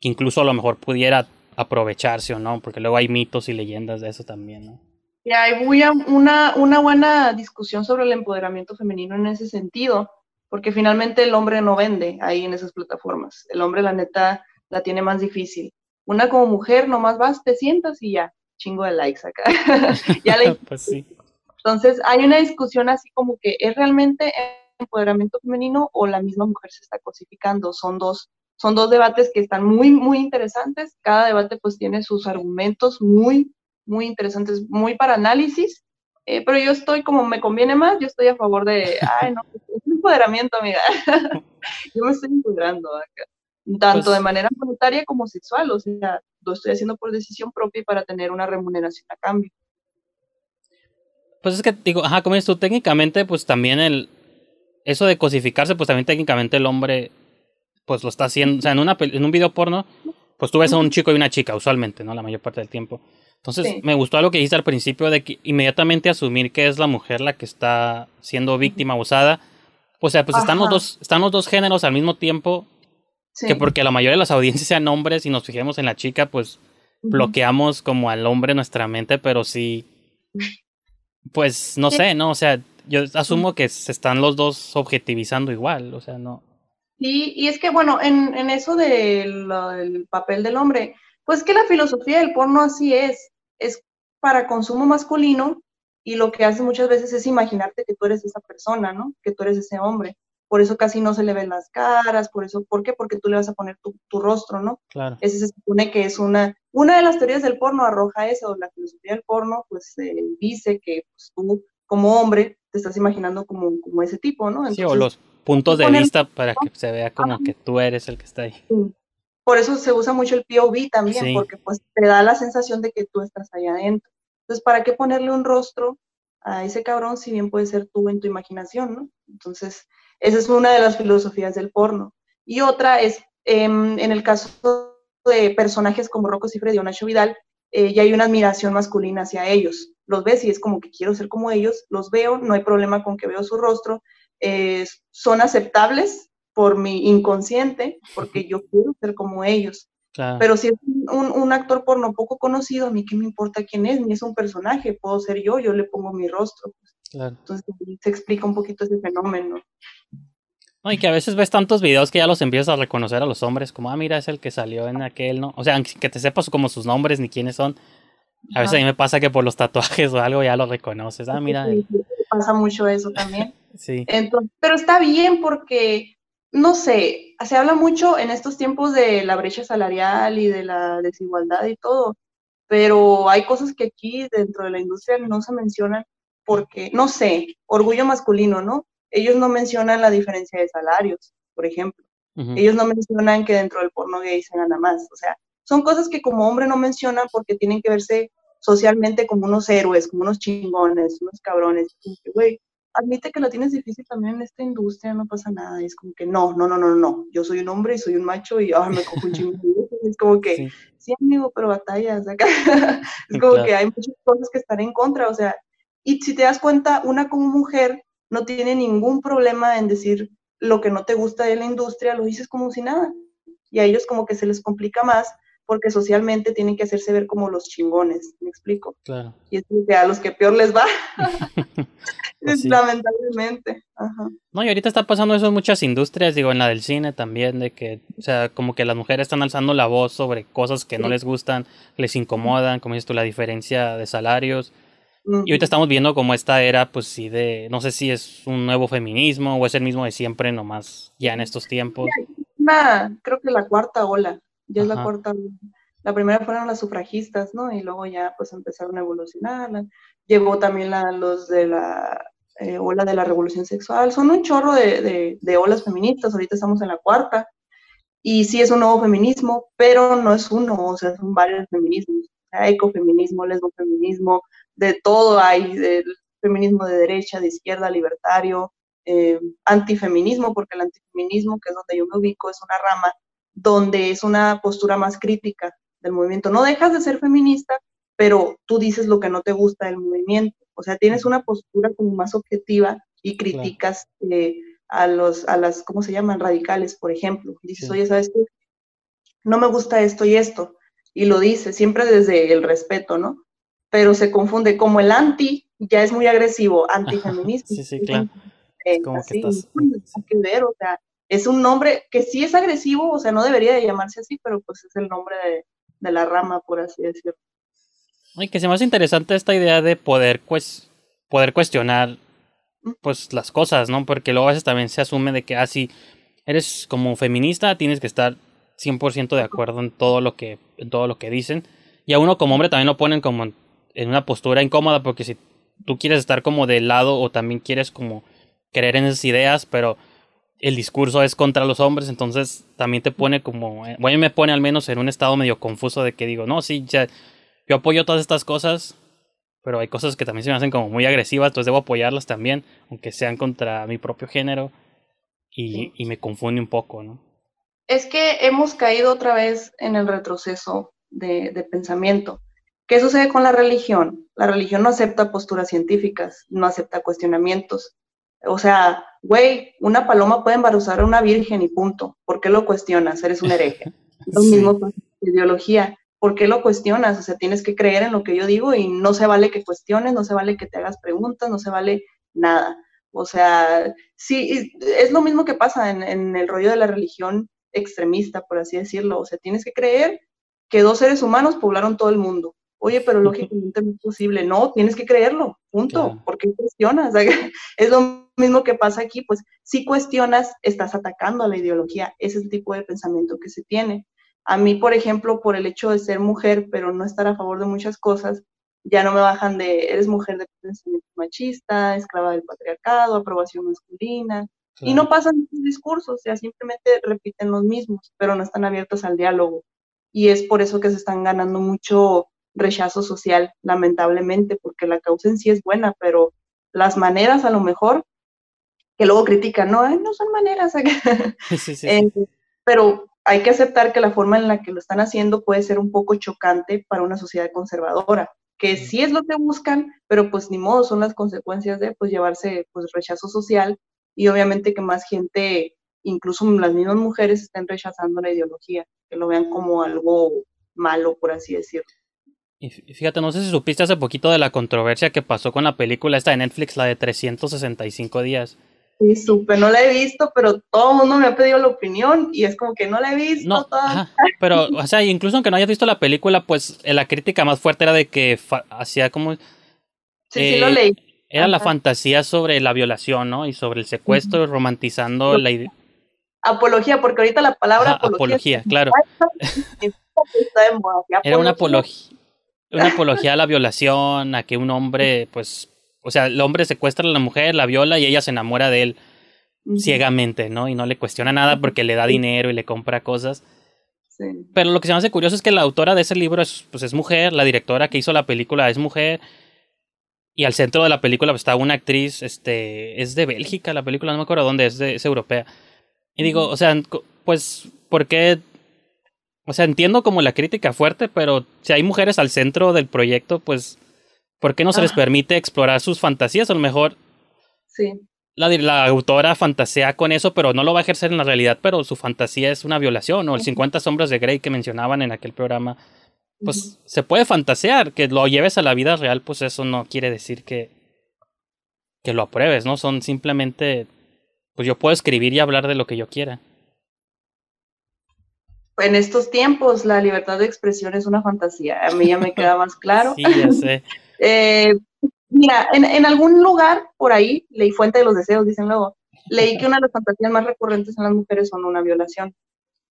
[SPEAKER 1] que incluso a lo mejor pudiera aprovecharse o no porque luego hay mitos y leyendas de eso también no
[SPEAKER 2] y hay muy una, una buena discusión sobre el empoderamiento femenino en ese sentido, porque finalmente el hombre no vende ahí en esas plataformas. El hombre, la neta, la tiene más difícil. Una como mujer, nomás vas, te sientas y ya, chingo de likes acá. (laughs) ya le... (laughs)
[SPEAKER 1] pues sí.
[SPEAKER 2] Entonces, hay una discusión así como que es realmente empoderamiento femenino o la misma mujer se está cosificando. Son dos, son dos debates que están muy, muy interesantes. Cada debate pues tiene sus argumentos muy, muy interesantes, muy para análisis. Eh, pero yo estoy como me conviene más, yo estoy a favor de, (laughs) ay, no, es empoderamiento, amiga. (laughs) yo me estoy empoderando acá, tanto
[SPEAKER 1] Pues
[SPEAKER 2] de manera voluntaria como sexual, o sea, lo estoy haciendo por decisión propia y para tener una remuneración a cambio.
[SPEAKER 1] Pues es que digo, ajá, como dices tú, técnicamente, pues también el. Eso de cosificarse, pues también técnicamente el hombre, pues lo está haciendo. O sea, en, una, en un video porno, pues tú ves a un chico y una chica, usualmente, ¿no? La mayor parte del tiempo. Entonces,
[SPEAKER 2] Sí.
[SPEAKER 1] me gustó algo que dijiste al principio de que inmediatamente asumir que es la mujer la que está siendo víctima abusada. O sea, pues están los dos, están los dos géneros al mismo tiempo,
[SPEAKER 2] Sí.
[SPEAKER 1] que porque la mayoría de las audiencias sean hombres y nos fijemos en la chica, pues bloqueamos como al hombre nuestra mente, pero sí, pues no
[SPEAKER 2] Sí.
[SPEAKER 1] sé, ¿no? O sea, yo asumo que se están los dos objetivizando igual, o sea, no.
[SPEAKER 2] Y, y es que, bueno, en, en eso del del papel del hombre, pues que la filosofía del porno así es, es para consumo masculino y lo que hace muchas veces es imaginarte que tú eres esa persona, ¿no? Que tú eres ese hombre. Por eso casi no se le ven las caras, por eso, ¿por qué? Porque tú le vas a poner tu, tu rostro, ¿no?
[SPEAKER 1] Claro.
[SPEAKER 2] Ese se supone que es una, una de las teorías del porno arroja eso, la filosofía del porno, pues eh, dice que pues, tú como hombre te estás imaginando como, como ese tipo, ¿no?
[SPEAKER 1] Sí, o los puntos de vista para que se vea como que tú eres el que está ahí.
[SPEAKER 2] Sí. Por eso se usa mucho el POV también,
[SPEAKER 1] Sí.
[SPEAKER 2] porque pues te da la sensación de que tú estás allá adentro. Entonces, ¿para qué ponerle un rostro a ese cabrón si bien puede ser tú en tu imaginación, ¿no? Entonces, esa es una de las filosofías del porno. Y otra es, em, en el caso de personajes como Rocco Cifre y Nacho Vidal, eh, ya hay una admiración masculina hacia ellos. Los ves y es como que quiero ser como ellos, los veo, no hay problema con que veo su rostro, eh, son aceptables por mi inconsciente, porque (laughs) yo quiero ser como ellos.
[SPEAKER 1] Claro.
[SPEAKER 2] Pero si es un, un actor porno poco conocido, a mí qué me importa quién es, ni es un personaje, puedo ser yo, yo le pongo mi rostro.
[SPEAKER 1] claro.
[SPEAKER 2] Entonces se explica un poquito ese fenómeno.
[SPEAKER 1] No, y que a veces ves tantos videos que ya los empiezas a reconocer a los hombres, como, ah, mira, es el que salió en aquel, ¿no? O sea, aunque que te sepas como sus nombres ni quiénes son. A veces a
[SPEAKER 2] Ajá.
[SPEAKER 1] mí me pasa que por los tatuajes o algo ya los reconoces. Ah, mira,
[SPEAKER 2] Sí, sí, pasa mucho eso también. (laughs)
[SPEAKER 1] sí.
[SPEAKER 2] Entonces, pero está bien porque, no sé, se habla mucho en estos tiempos de la brecha salarial y de la desigualdad y todo, pero hay cosas que aquí dentro de la industria no se mencionan porque, no sé, orgullo masculino, ¿no? Ellos no mencionan la diferencia de salarios, por ejemplo. Ellos no mencionan que dentro del porno gay se gana más. O sea, son cosas que como hombre no mencionan porque tienen que verse socialmente como unos héroes, como unos chingones, unos cabrones. Güey, admite que la tienes difícil también en esta industria, no pasa nada. Es como que no, no, no, no, no. Yo soy un hombre y soy un macho y ah, me cojo un chingo. Es como que,
[SPEAKER 1] Sí.
[SPEAKER 2] sí, amigo, pero batallas acá. (laughs) es como
[SPEAKER 1] claro.
[SPEAKER 2] que hay muchas cosas que están en contra. O sea, y si te das cuenta, una como mujer no tiene ningún problema en decir lo que no te gusta de la industria, lo dices como si nada. Y a ellos como que se les complica más porque socialmente tienen que hacerse ver como los chingones, ¿me explico?
[SPEAKER 1] Claro.
[SPEAKER 2] Y es que a los que peor les va, (laughs)
[SPEAKER 1] Pues sí.
[SPEAKER 2] lamentablemente. Ajá.
[SPEAKER 1] No, y ahorita está pasando eso en muchas industrias, digo, en la del cine también, de que, o sea, como que las mujeres están alzando la voz sobre cosas que no
[SPEAKER 2] Sí.
[SPEAKER 1] les gustan, les incomodan, como dices tú, la diferencia de salarios.
[SPEAKER 2] Ujú.
[SPEAKER 1] Y ahorita estamos viendo como esta era, pues sí, de, no sé si es un nuevo feminismo o es el mismo de siempre, nomás ya en estos tiempos.
[SPEAKER 2] Una, creo que la cuarta ola, ya es la cuarta. La primera fueron las sufragistas, ¿no? Y luego ya pues empezaron a evolucionar. Llegó también la, los de la eh, ola de la revolución sexual. Son un chorro de, de, de olas feministas, ahorita estamos en la cuarta. Y sí es un nuevo feminismo, pero no es uno, o sea, son varios feminismos. Sea, ecofeminismo, lesbofeminismo, de todo hay, del feminismo de derecha, de izquierda, libertario, eh, antifeminismo, porque el antifeminismo, que es donde yo me ubico, es una rama donde es una postura más crítica del movimiento. No dejas de ser feminista, pero tú dices lo que no te gusta del movimiento. O sea, tienes una postura como más objetiva y criticas eh, a los, a las, ¿cómo se llaman? Radicales, por ejemplo. Dices,
[SPEAKER 1] Sí.
[SPEAKER 2] oye, ¿sabes qué? No me gusta esto y esto. Y lo dices, siempre desde el respeto, ¿no? Pero se confunde como el anti ya es muy agresivo, antifeminismo. (laughs)
[SPEAKER 1] Sí, sí, claro.
[SPEAKER 2] Eh, como que, estás... que ver, o sea, es un nombre que sí es agresivo, o sea, no debería de llamarse así, pero pues es el nombre de, de la rama, por así decirlo.
[SPEAKER 1] Y que se me hace interesante esta idea de poder, pues, poder cuestionar pues las cosas, ¿no? Porque luego a veces también se asume de que así ah, eres como feminista, tienes que estar 100% de acuerdo en todo lo que en todo lo que dicen. Y a uno como hombre también lo ponen como en una postura incómoda porque si tú quieres estar como de lado o también quieres como creer en esas ideas, pero el discurso es contra los hombres, entonces también te pone como, eh, bueno, me pone al menos en un estado medio confuso de que digo, no, sí, ya, yo apoyo todas estas cosas, pero hay cosas que también se me hacen como muy agresivas, entonces debo apoyarlas también, aunque sean contra mi propio género, y, y me confunde un poco, ¿no?
[SPEAKER 2] Es que hemos caído otra vez en el retroceso de, de pensamiento. ¿Qué sucede con la religión? La religión no acepta posturas científicas, no acepta cuestionamientos. O sea, güey, una paloma puede embarazar a una virgen y punto. ¿Por qué lo cuestionas? Eres un hereje. (laughs) Lo mismo con ideología. ¿Por qué lo cuestionas? O sea, tienes que creer en lo que yo digo y no se vale que cuestiones, no se vale que te hagas preguntas, no se vale nada. O sea, sí, es lo mismo que pasa en, en el rollo de la religión extremista, por así decirlo. O sea, tienes que creer que dos seres humanos poblaron todo el mundo. Oye, pero lógicamente no es posible. No, tienes que creerlo, punto. ¿Por qué cuestionas? (laughs) es lo mismo que pasa aquí, pues si cuestionas, estás atacando a la ideología. Ese es el tipo de pensamiento que se tiene. A mí, por ejemplo, por el hecho de ser mujer, pero no estar a favor de muchas cosas, ya no me bajan de, eres mujer de pensamiento machista, esclava del patriarcado, aprobación masculina, y no pasan esos discursos, o sea, simplemente repiten los mismos, pero no están abiertos al diálogo. Y es por eso que se están ganando mucho rechazo social, lamentablemente, porque la causa en sí es buena, pero las maneras a lo mejor, que luego critican, no, no son maneras. (laughs) Eh, pero hay que aceptar que la forma en la que lo están haciendo puede ser un poco chocante para una sociedad conservadora, que sí es lo que buscan, pero pues ni modo, son las consecuencias de pues llevarse pues rechazo social y obviamente que más gente, incluso las mismas mujeres, estén rechazando la ideología, que lo vean como algo malo, por así decirlo.
[SPEAKER 1] Y fíjate, no sé si supiste hace poquito de la controversia que pasó con la película esta de Netflix, la de 365 días.
[SPEAKER 2] Sí, supe, no la he visto, pero todo el mundo me ha pedido la opinión y es como que no la he visto. No,
[SPEAKER 1] pero, o sea, incluso aunque no hayas visto la película, pues eh, la crítica más fuerte era de que hacía como...
[SPEAKER 2] Sí, sí, lo eh, leí.
[SPEAKER 1] Era la fantasía sobre la violación, ¿no? Y sobre el secuestro, romantizando la idea.
[SPEAKER 2] Apología, porque ahorita la palabra
[SPEAKER 1] apología. apología, claro. (laughs) Era una apología una apología a la violación, a que un hombre, pues, o sea, el hombre secuestra a la mujer, la viola y ella se enamora de él ciegamente, ¿no? Y no le cuestiona nada porque le da dinero y le compra cosas. Sí. Pero lo que se me hace curioso es que la autora de ese libro es, pues, es mujer, la directora que hizo la película es mujer, y al centro de la película pues, está una actriz, este, es de Bélgica la película, no me acuerdo dónde, es, es europea. Y digo, o sea, pues, ¿por qué o sea, entiendo como la crítica fuerte, pero si hay mujeres al centro del proyecto, pues, ¿por qué no se les permite explorar sus fantasías? A lo mejor
[SPEAKER 2] sí.
[SPEAKER 1] la, la autora fantasea con eso, pero no lo va a ejercer en la realidad, pero su fantasía es una violación, o el 50 sombras de Grey que mencionaban en aquel programa. Pues se puede fantasear, que lo lleves a la vida real, pues eso no quiere decir que, que lo apruebes, ¿no? Son simplemente, pues yo puedo escribir y hablar de lo que yo quiera
[SPEAKER 2] en estos tiempos la libertad de expresión es una fantasía. A mí ya me queda más (laughs) claro.
[SPEAKER 1] Sí, ya sé.
[SPEAKER 2] Eh, mira, en, algún lugar por ahí, leí Fuente de los Deseos, dicen luego, leí que una de las fantasías más recurrentes en las mujeres son una violación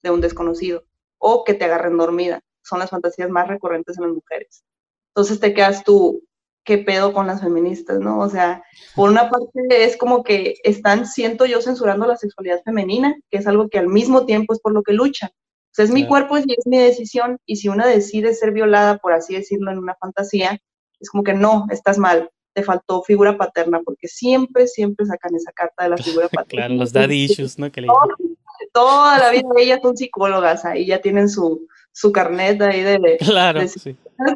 [SPEAKER 2] de un desconocido o que te agarren dormida. Son las fantasías más recurrentes en las mujeres. Entonces te quedas tú, ¿qué pedo con las feministas, no? O sea, por una parte es como que están, siento yo, censurando la sexualidad femenina, que es algo que al mismo tiempo es por lo que luchan es mi cuerpo y es mi decisión, y si una decide ser violada, por así decirlo, en una fantasía, es como que no, estás mal, te faltó figura paterna, porque siempre, siempre sacan esa carta de la figura (laughs) paterna.
[SPEAKER 1] claro, los daddy issues, ¿no? Que
[SPEAKER 2] toda, la vida ellas son psicólogas, ahí ya tienen su, su carnet ahí de,
[SPEAKER 1] claro,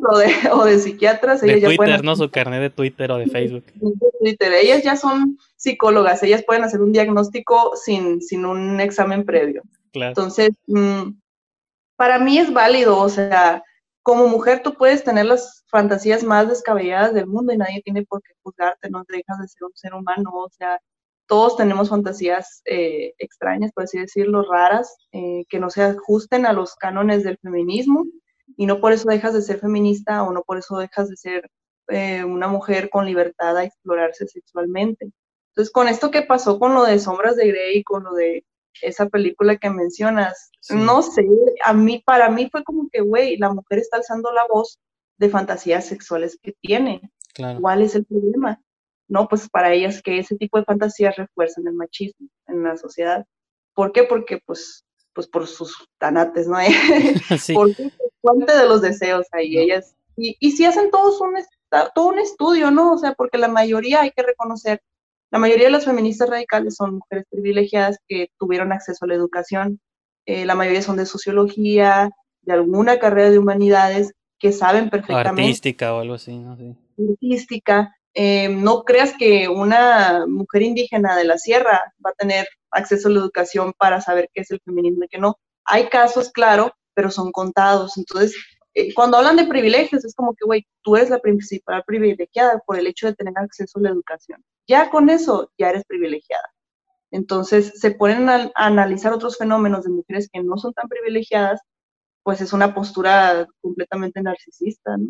[SPEAKER 2] o, de, o de psiquiatras.
[SPEAKER 1] De Twitter, ¿no? Su carnet de Twitter o de Facebook.
[SPEAKER 2] Twitter. Ellas ya son psicólogas, ellas pueden hacer un diagnóstico sin, sin un examen previo.
[SPEAKER 1] Claro.
[SPEAKER 2] Entonces, mm, para mí es válido, o sea, como mujer tú puedes tener las fantasías más descabelladas del mundo y nadie tiene por qué juzgarte, no dejas de ser un ser humano, o sea, todos tenemos fantasías eh, extrañas, por así decirlo, raras, eh, que no se ajusten a los cánones del feminismo y no por eso dejas de ser feminista o no por eso dejas de ser eh, una mujer con libertad a explorarse sexualmente. Entonces, con esto que pasó con lo de Sombras de Grey, con lo de esa película que mencionas, no sé, a mí, para mí fue como que, güey, la mujer está alzando la voz de fantasías sexuales que tiene. ¿Cuál es el problema? No, pues para ellas que ese tipo de fantasías refuerzan el machismo en la sociedad. ¿Por qué? Porque pues, pues por sus tanates, ¿no? (laughs) (laughs) sí. Porque fuente de los deseos ahí, ellas. Y, y si hacen todos un, todo un estudio, ¿no? O sea, porque la mayoría hay que reconocer, la mayoría de las feministas radicales son mujeres privilegiadas que tuvieron acceso a la educación. Eh, la mayoría son de sociología, de alguna carrera de humanidades, que saben perfectamente.
[SPEAKER 1] Artística o algo así, ¿no? Sí.
[SPEAKER 2] Artística. Eh, no creas que una mujer indígena de la sierra va a tener acceso a la educación para saber qué es el feminismo y qué no. Hay casos, claro, pero son contados. Entonces, eh, cuando hablan de privilegios, es como que, güey, tú eres la principal privilegiada por el hecho de tener acceso a la educación. Ya con eso, ya eres privilegiada. Entonces, se ponen a, analizar otros fenómenos de mujeres que no son tan privilegiadas, pues es una postura completamente narcisista, ¿no?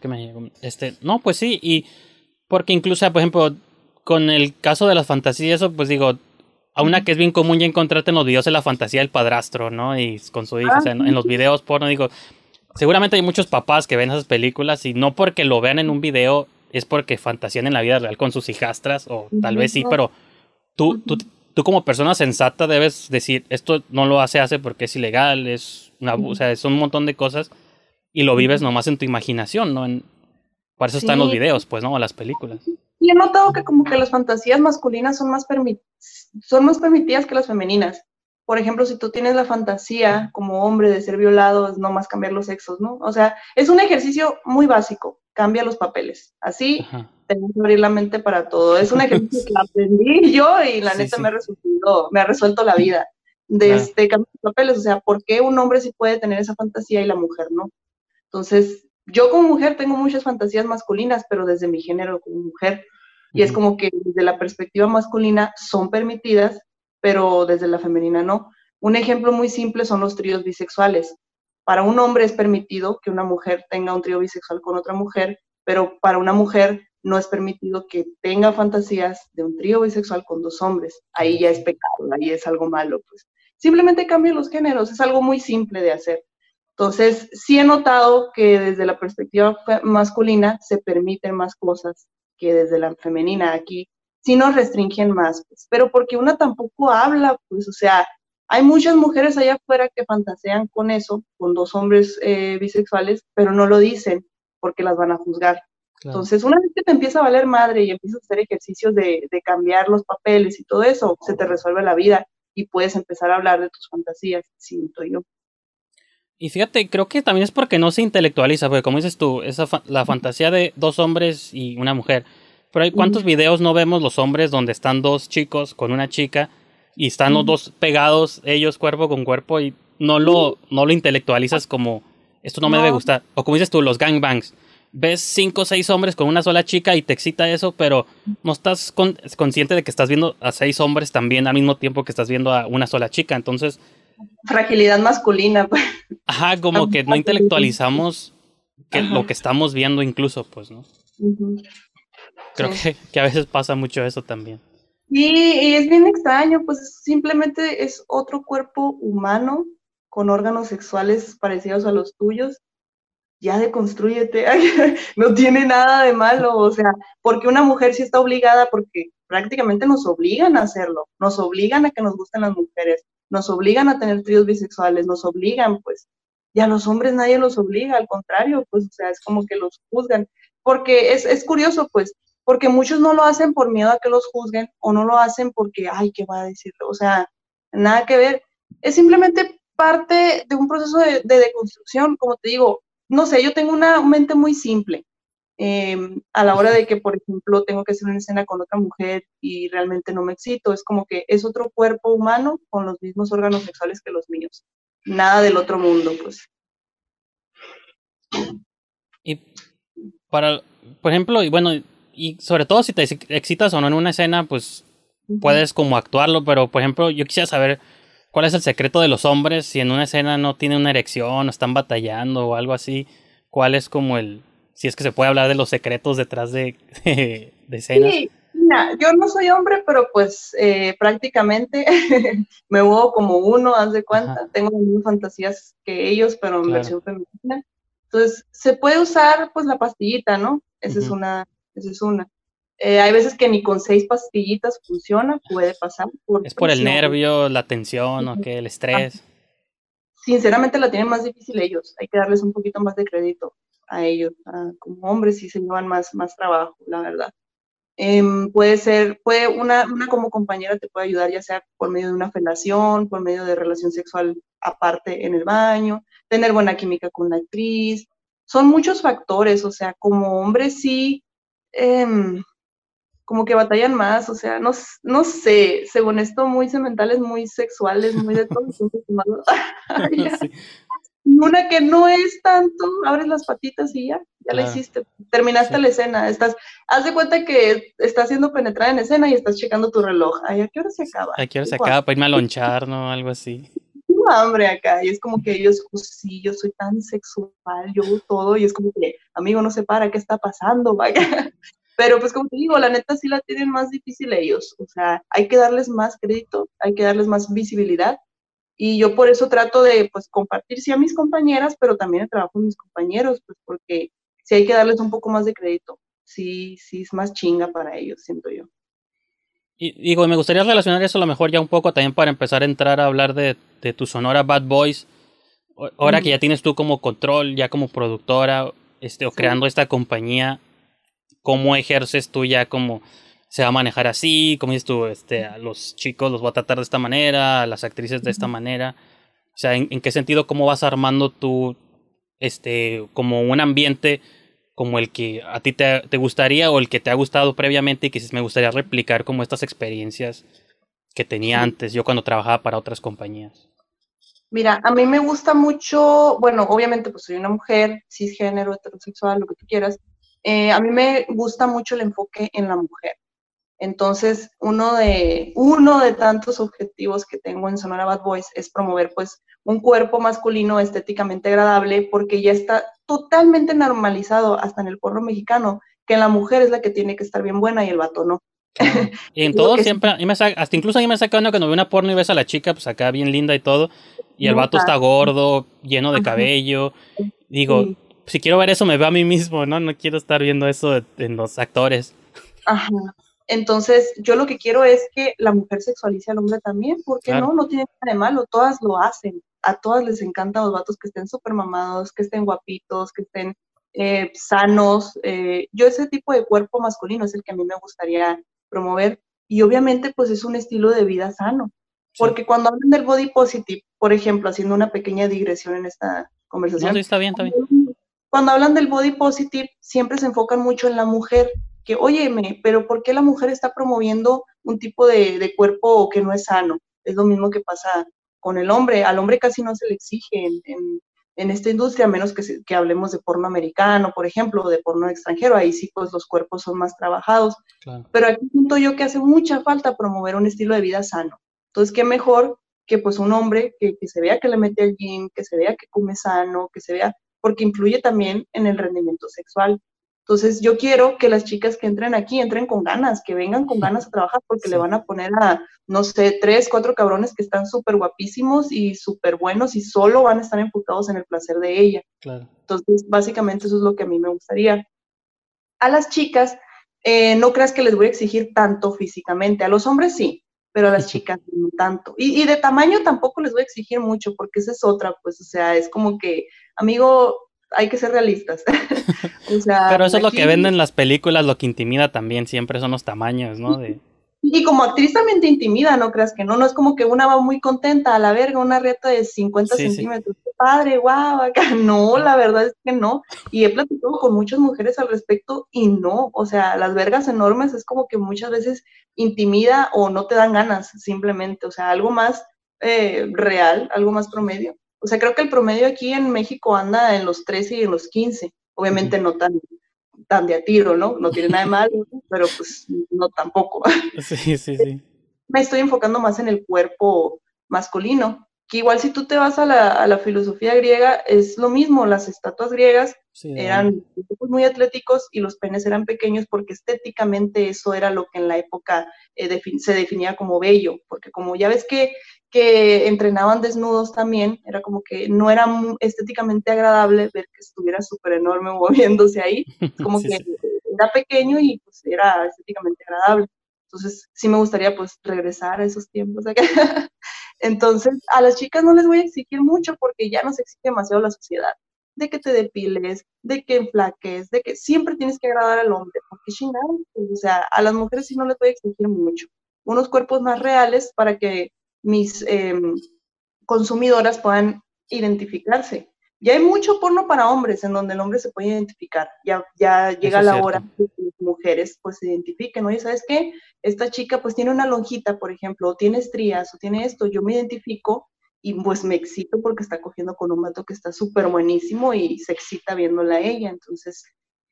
[SPEAKER 1] que me este, no, pues sí, y porque incluso, por ejemplo, con el caso de las fantasías, eso, pues digo, a una que es bien común ya encontrarte en los videos de la fantasía del padrastro, ¿no? Y con su hija, o sea, en, en, los videos porno, digo, seguramente hay muchos papás que ven esas películas y no porque lo vean en un video es porque fantasían en la vida real con sus hijastras, o tal vez sí, pero tú, tú, tú como persona sensata debes decir, esto no lo hace, hace porque es ilegal, es una, o sea, son un montón de cosas y lo vives nomás en tu imaginación, ¿no? En, por eso están los videos, pues, ¿no? O las películas.
[SPEAKER 2] Y he notado que como que las fantasías masculinas son más, son más permitidas que las femeninas. Por ejemplo, si tú tienes la fantasía como hombre de ser violado, es no más cambiar los sexos, ¿no? O sea, es un ejercicio muy básico, cambia los papeles. Así tengo que abrir la mente para todo. Es un ejercicio (laughs) que aprendí yo y la neta Me, ha resuelto, me ha resuelto la vida. De este cambio de papeles, o sea, ¿por qué un hombre sí puede tener esa fantasía y la mujer no? Entonces, yo como mujer tengo muchas fantasías masculinas, pero desde mi género como mujer. Y es como que desde la perspectiva masculina son permitidas, pero desde la femenina no. Un ejemplo muy simple son los tríos bisexuales. Para un hombre es permitido que una mujer tenga un trío bisexual con otra mujer, pero para una mujer no es permitido que tenga fantasías de un trío bisexual con dos hombres. Ahí ya es pecado, ahí es algo malo. Pues. Simplemente cambia los géneros, es algo muy simple de hacer. Entonces, sí he notado que desde la perspectiva masculina se permiten más cosas que desde la femenina. Aquí sí nos restringen más, pues, pero porque una tampoco habla, pues, o sea, hay muchas mujeres allá afuera que fantasean con eso, con dos hombres eh, bisexuales, pero no lo dicen porque las van a juzgar. Entonces, una vez que te empieza a valer madre y empiezas a hacer ejercicios de, de cambiar los papeles y todo eso, se te resuelve la vida y puedes empezar a hablar de tus fantasías, siento yo.
[SPEAKER 1] Y fíjate, creo que también es porque no se intelectualiza, porque como dices tú, esa la fantasía de dos hombres y una mujer. Pero hay cuántos videos no vemos los hombres donde están dos chicos con una chica y están los dos pegados, ellos cuerpo con cuerpo, y no lo, no lo intelectualizas como esto no me debe gustar. O como dices tú, los gangbangs. Ves cinco o seis hombres con una sola chica y te excita eso, pero no estás consciente de que estás viendo a seis hombres también al mismo tiempo que estás viendo a una sola chica. Entonces,
[SPEAKER 2] fragilidad masculina. Pues.
[SPEAKER 1] Ajá, como que no intelectualizamos que lo que estamos viendo incluso, pues, ¿no? Creo que, que, a veces pasa mucho eso también.
[SPEAKER 2] Sí, y es bien extraño, pues simplemente es otro cuerpo humano con órganos sexuales parecidos a los tuyos. Ya deconstruyete, (laughs) no tiene nada de malo, o sea, porque una mujer sí está obligada, porque prácticamente nos obligan a hacerlo, nos obligan a que nos gusten las mujeres, nos obligan a tener tríos bisexuales, nos obligan, pues, y a los hombres nadie los obliga, al contrario, pues, o sea, es como que los juzgan, porque es, es curioso, pues, porque muchos no lo hacen por miedo a que los juzguen o no lo hacen porque, ay, ¿qué va a decir? O sea, nada que ver, es simplemente parte de un proceso de, de deconstrucción, como te digo, no sé, yo tengo una mente muy simple, Em, a la hora de que, por ejemplo, tengo que hacer una escena con otra mujer y realmente no me excito, es como que es otro cuerpo humano con los mismos órganos sexuales que los míos. Nada del otro mundo, pues.
[SPEAKER 1] Y para, por ejemplo, y bueno, y sobre todo si te excitas o no en una escena, pues puedes como actuarlo, pero por ejemplo, yo quisiera saber cuál es el secreto de los hombres si en una escena no tiene una erección o están batallando o algo así, cuál es como el, si es que se puede hablar de los secretos detrás de, (laughs) de, escenas.
[SPEAKER 2] Sí. Mira, yo no soy hombre, pero pues eh, prácticamente (laughs) me muevo como uno, haz de cuenta. Tengo las mismas fantasías que ellos, pero en versión femenina. Entonces, se puede usar pues la pastillita, ¿no? Esa es una, esa es una. Eh, hay veces que ni con seis pastillitas funciona, puede pasar.
[SPEAKER 1] Por es por el nervio, la tensión o que el estrés.
[SPEAKER 2] Sinceramente la tienen más difícil ellos, hay que darles un poquito más de crédito a ellos. como hombres sí se llevan más, más trabajo, la verdad. Em, puede ser, puede una, una como compañera te puede ayudar ya sea por medio de una felación, por medio de relación sexual aparte en el baño, tener buena química con la actriz. Son muchos factores, o sea, como hombre sí, em, como que batallan más, o sea, no, no sé, según esto, muy sementales, muy sexuales, muy de todo. (laughs) (laughs) Una que no es tanto, abres las patitas y ya, ya la hiciste. Terminaste la escena, estás, haz de cuenta que estás siendo penetrada en escena y estás checando tu reloj. Ay, ¿a qué hora se acaba?
[SPEAKER 1] ¿A qué hora se acaba? Para irme a lonchar, ¿no? Algo así. (laughs)
[SPEAKER 2] Tengo hambre acá, y es como que ellos, pues sí, yo soy tan sexual, yo todo, y es como que, amigo, no se para, ¿qué está pasando? (laughs) Vaya. Pero pues como te digo, la neta sí la tienen más difícil ellos. O sea, hay que darles más crédito, hay que darles más visibilidad. Y yo por eso trato de pues compartir sí a mis compañeras, pero también el trabajo con mis compañeros, pues porque sí hay que darles un poco más de crédito. Sí, sí es más chinga para ellos, siento yo.
[SPEAKER 1] Y digo, me gustaría relacionar eso a lo mejor ya un poco también para empezar a entrar a hablar de, de tu sonora Bad Boys. Ahora que ya tienes tú como control, ya como productora, este, o creando esta compañía, cómo ejerces tú ya como se va a manejar así, como dices tú, este, a los chicos los voy a tratar de esta manera, a las actrices de esta manera. O sea, ¿en, qué sentido cómo vas armando tú, este, como un ambiente como el que a ti te, te, gustaría o el que te ha gustado previamente y que me gustaría replicar como estas experiencias que tenía antes, yo cuando trabajaba para otras compañías?
[SPEAKER 2] Mira, a mí me gusta mucho, bueno, obviamente pues soy una mujer, cisgénero, heterosexual, lo que tú quieras, eh, a mí me gusta mucho el enfoque en la mujer. Entonces, uno de, uno de tantos objetivos que tengo en Sonora Bad Boys es promover pues un cuerpo masculino estéticamente agradable porque ya está totalmente normalizado hasta en el porno mexicano que la mujer es la que tiene que estar bien buena y el vato no. (laughs)
[SPEAKER 1] Y en todo siempre, hasta incluso a mí me saca cuando veo una porno y ves a la chica pues acá bien linda y todo y el vato está gordo, lleno de cabello. Digo, si quiero ver eso, me veo a mí mismo, ¿no? No quiero estar viendo eso en los actores.
[SPEAKER 2] Ajá. Entonces, yo lo que quiero es que la mujer sexualice al hombre también, porque no, no tiene nada de malo, todas lo hacen. A todas les encantan los vatos que estén súper mamados, que estén guapitos, que estén eh, sanos. Eh, yo ese tipo de cuerpo masculino es el que a mí me gustaría promover. Y obviamente, pues es un estilo de vida sano. Porque cuando hablan del body positive, por ejemplo, haciendo una pequeña digresión en esta conversación.
[SPEAKER 1] No, está bien, está bien
[SPEAKER 2] cuando hablan del body positive, siempre se enfocan mucho en la mujer, que, óyeme, pero ¿por qué la mujer está promoviendo un tipo de, cuerpo que no es sano? Es lo mismo que pasa con el hombre. Al hombre casi no se le exige en, esta industria, a menos que, que, hablemos de porno americano, por ejemplo, o de porno extranjero. Ahí sí, pues los cuerpos son más trabajados. Pero aquí siento yo que hace mucha falta promover un estilo de vida sano. Entonces, qué mejor que pues un hombre que, que se vea que le mete al gym, que se vea que come sano, que se vea porque influye también en el rendimiento sexual. Entonces yo quiero que las chicas que entren aquí entren con ganas, que vengan con ganas a trabajar porque le van a poner a, no sé, tres, cuatro cabrones que están súper guapísimos y súper buenos y solo van a estar enfocados en el placer de ella. Entonces, básicamente eso es lo que a mí me gustaría. A las chicas, eh, no creas que les voy a exigir tanto físicamente, a los hombres sí, pero a las (laughs) chicas no tanto. Y, y, de tamaño tampoco les voy a exigir mucho, porque esa es otra, pues, o sea, es como que, amigo, hay que ser realistas. (laughs)
[SPEAKER 1] o sea, pero eso es lo que venden las películas, lo que intimida también siempre son los tamaños, ¿no? De...
[SPEAKER 2] Y como actriz también te intimida, no creas que no, no es como que una va muy contenta a la verga, una reta de 50 centímetros, padre, guau, acá, (laughs) no, la verdad es que no, y he platicado con muchas mujeres al respecto y no, o sea, las vergas enormes es como que muchas veces intimida o no te dan ganas, simplemente, o sea, algo más eh, real, algo más promedio. O sea, creo que el promedio aquí en México anda en los 13 y en los 15, obviamente no tan tan de a tiro, ¿no? No tiene nada de (laughs) malo, pero pues no tampoco. (laughs)
[SPEAKER 1] Sí, sí, sí.
[SPEAKER 2] Me estoy enfocando más en el cuerpo masculino, que igual si tú te vas a la, a la filosofía griega, es lo mismo, las estatuas griegas
[SPEAKER 1] sí,
[SPEAKER 2] eran muy atléticos y los penes eran pequeños porque estéticamente eso era lo que en la época eh, defin- se definía como bello, porque como ya ves que, que entrenaban desnudos también, era como que no era estéticamente agradable ver que estuviera súper enorme (laughs) moviéndose ahí, (laughs) como
[SPEAKER 1] Sí,
[SPEAKER 2] que
[SPEAKER 1] sí.
[SPEAKER 2] era pequeño y pues era estéticamente agradable. Entonces sí me gustaría pues regresar a esos tiempos acá. (laughs) Entonces a las chicas no les voy a exigir mucho porque ya nos exige demasiado la sociedad de que te depiles, de que enflaques, de que siempre tienes que agradar al hombre, porque chingados, pues, o sea, a las mujeres sí no les voy a exigir mucho. Unos cuerpos más reales para que mis em, consumidoras puedan identificarse. Ya hay mucho porno para hombres en donde el hombre se puede identificar. Ya, ya llega la hora de que las mujeres pues se identifiquen. Oye, ¿sabes qué? Esta chica pues tiene una lonjita, por ejemplo, o tiene estrías, o tiene esto. Yo me identifico y pues me excito porque está cogiendo con un vato que está súper buenísimo y se excita viéndola a ella. Entonces,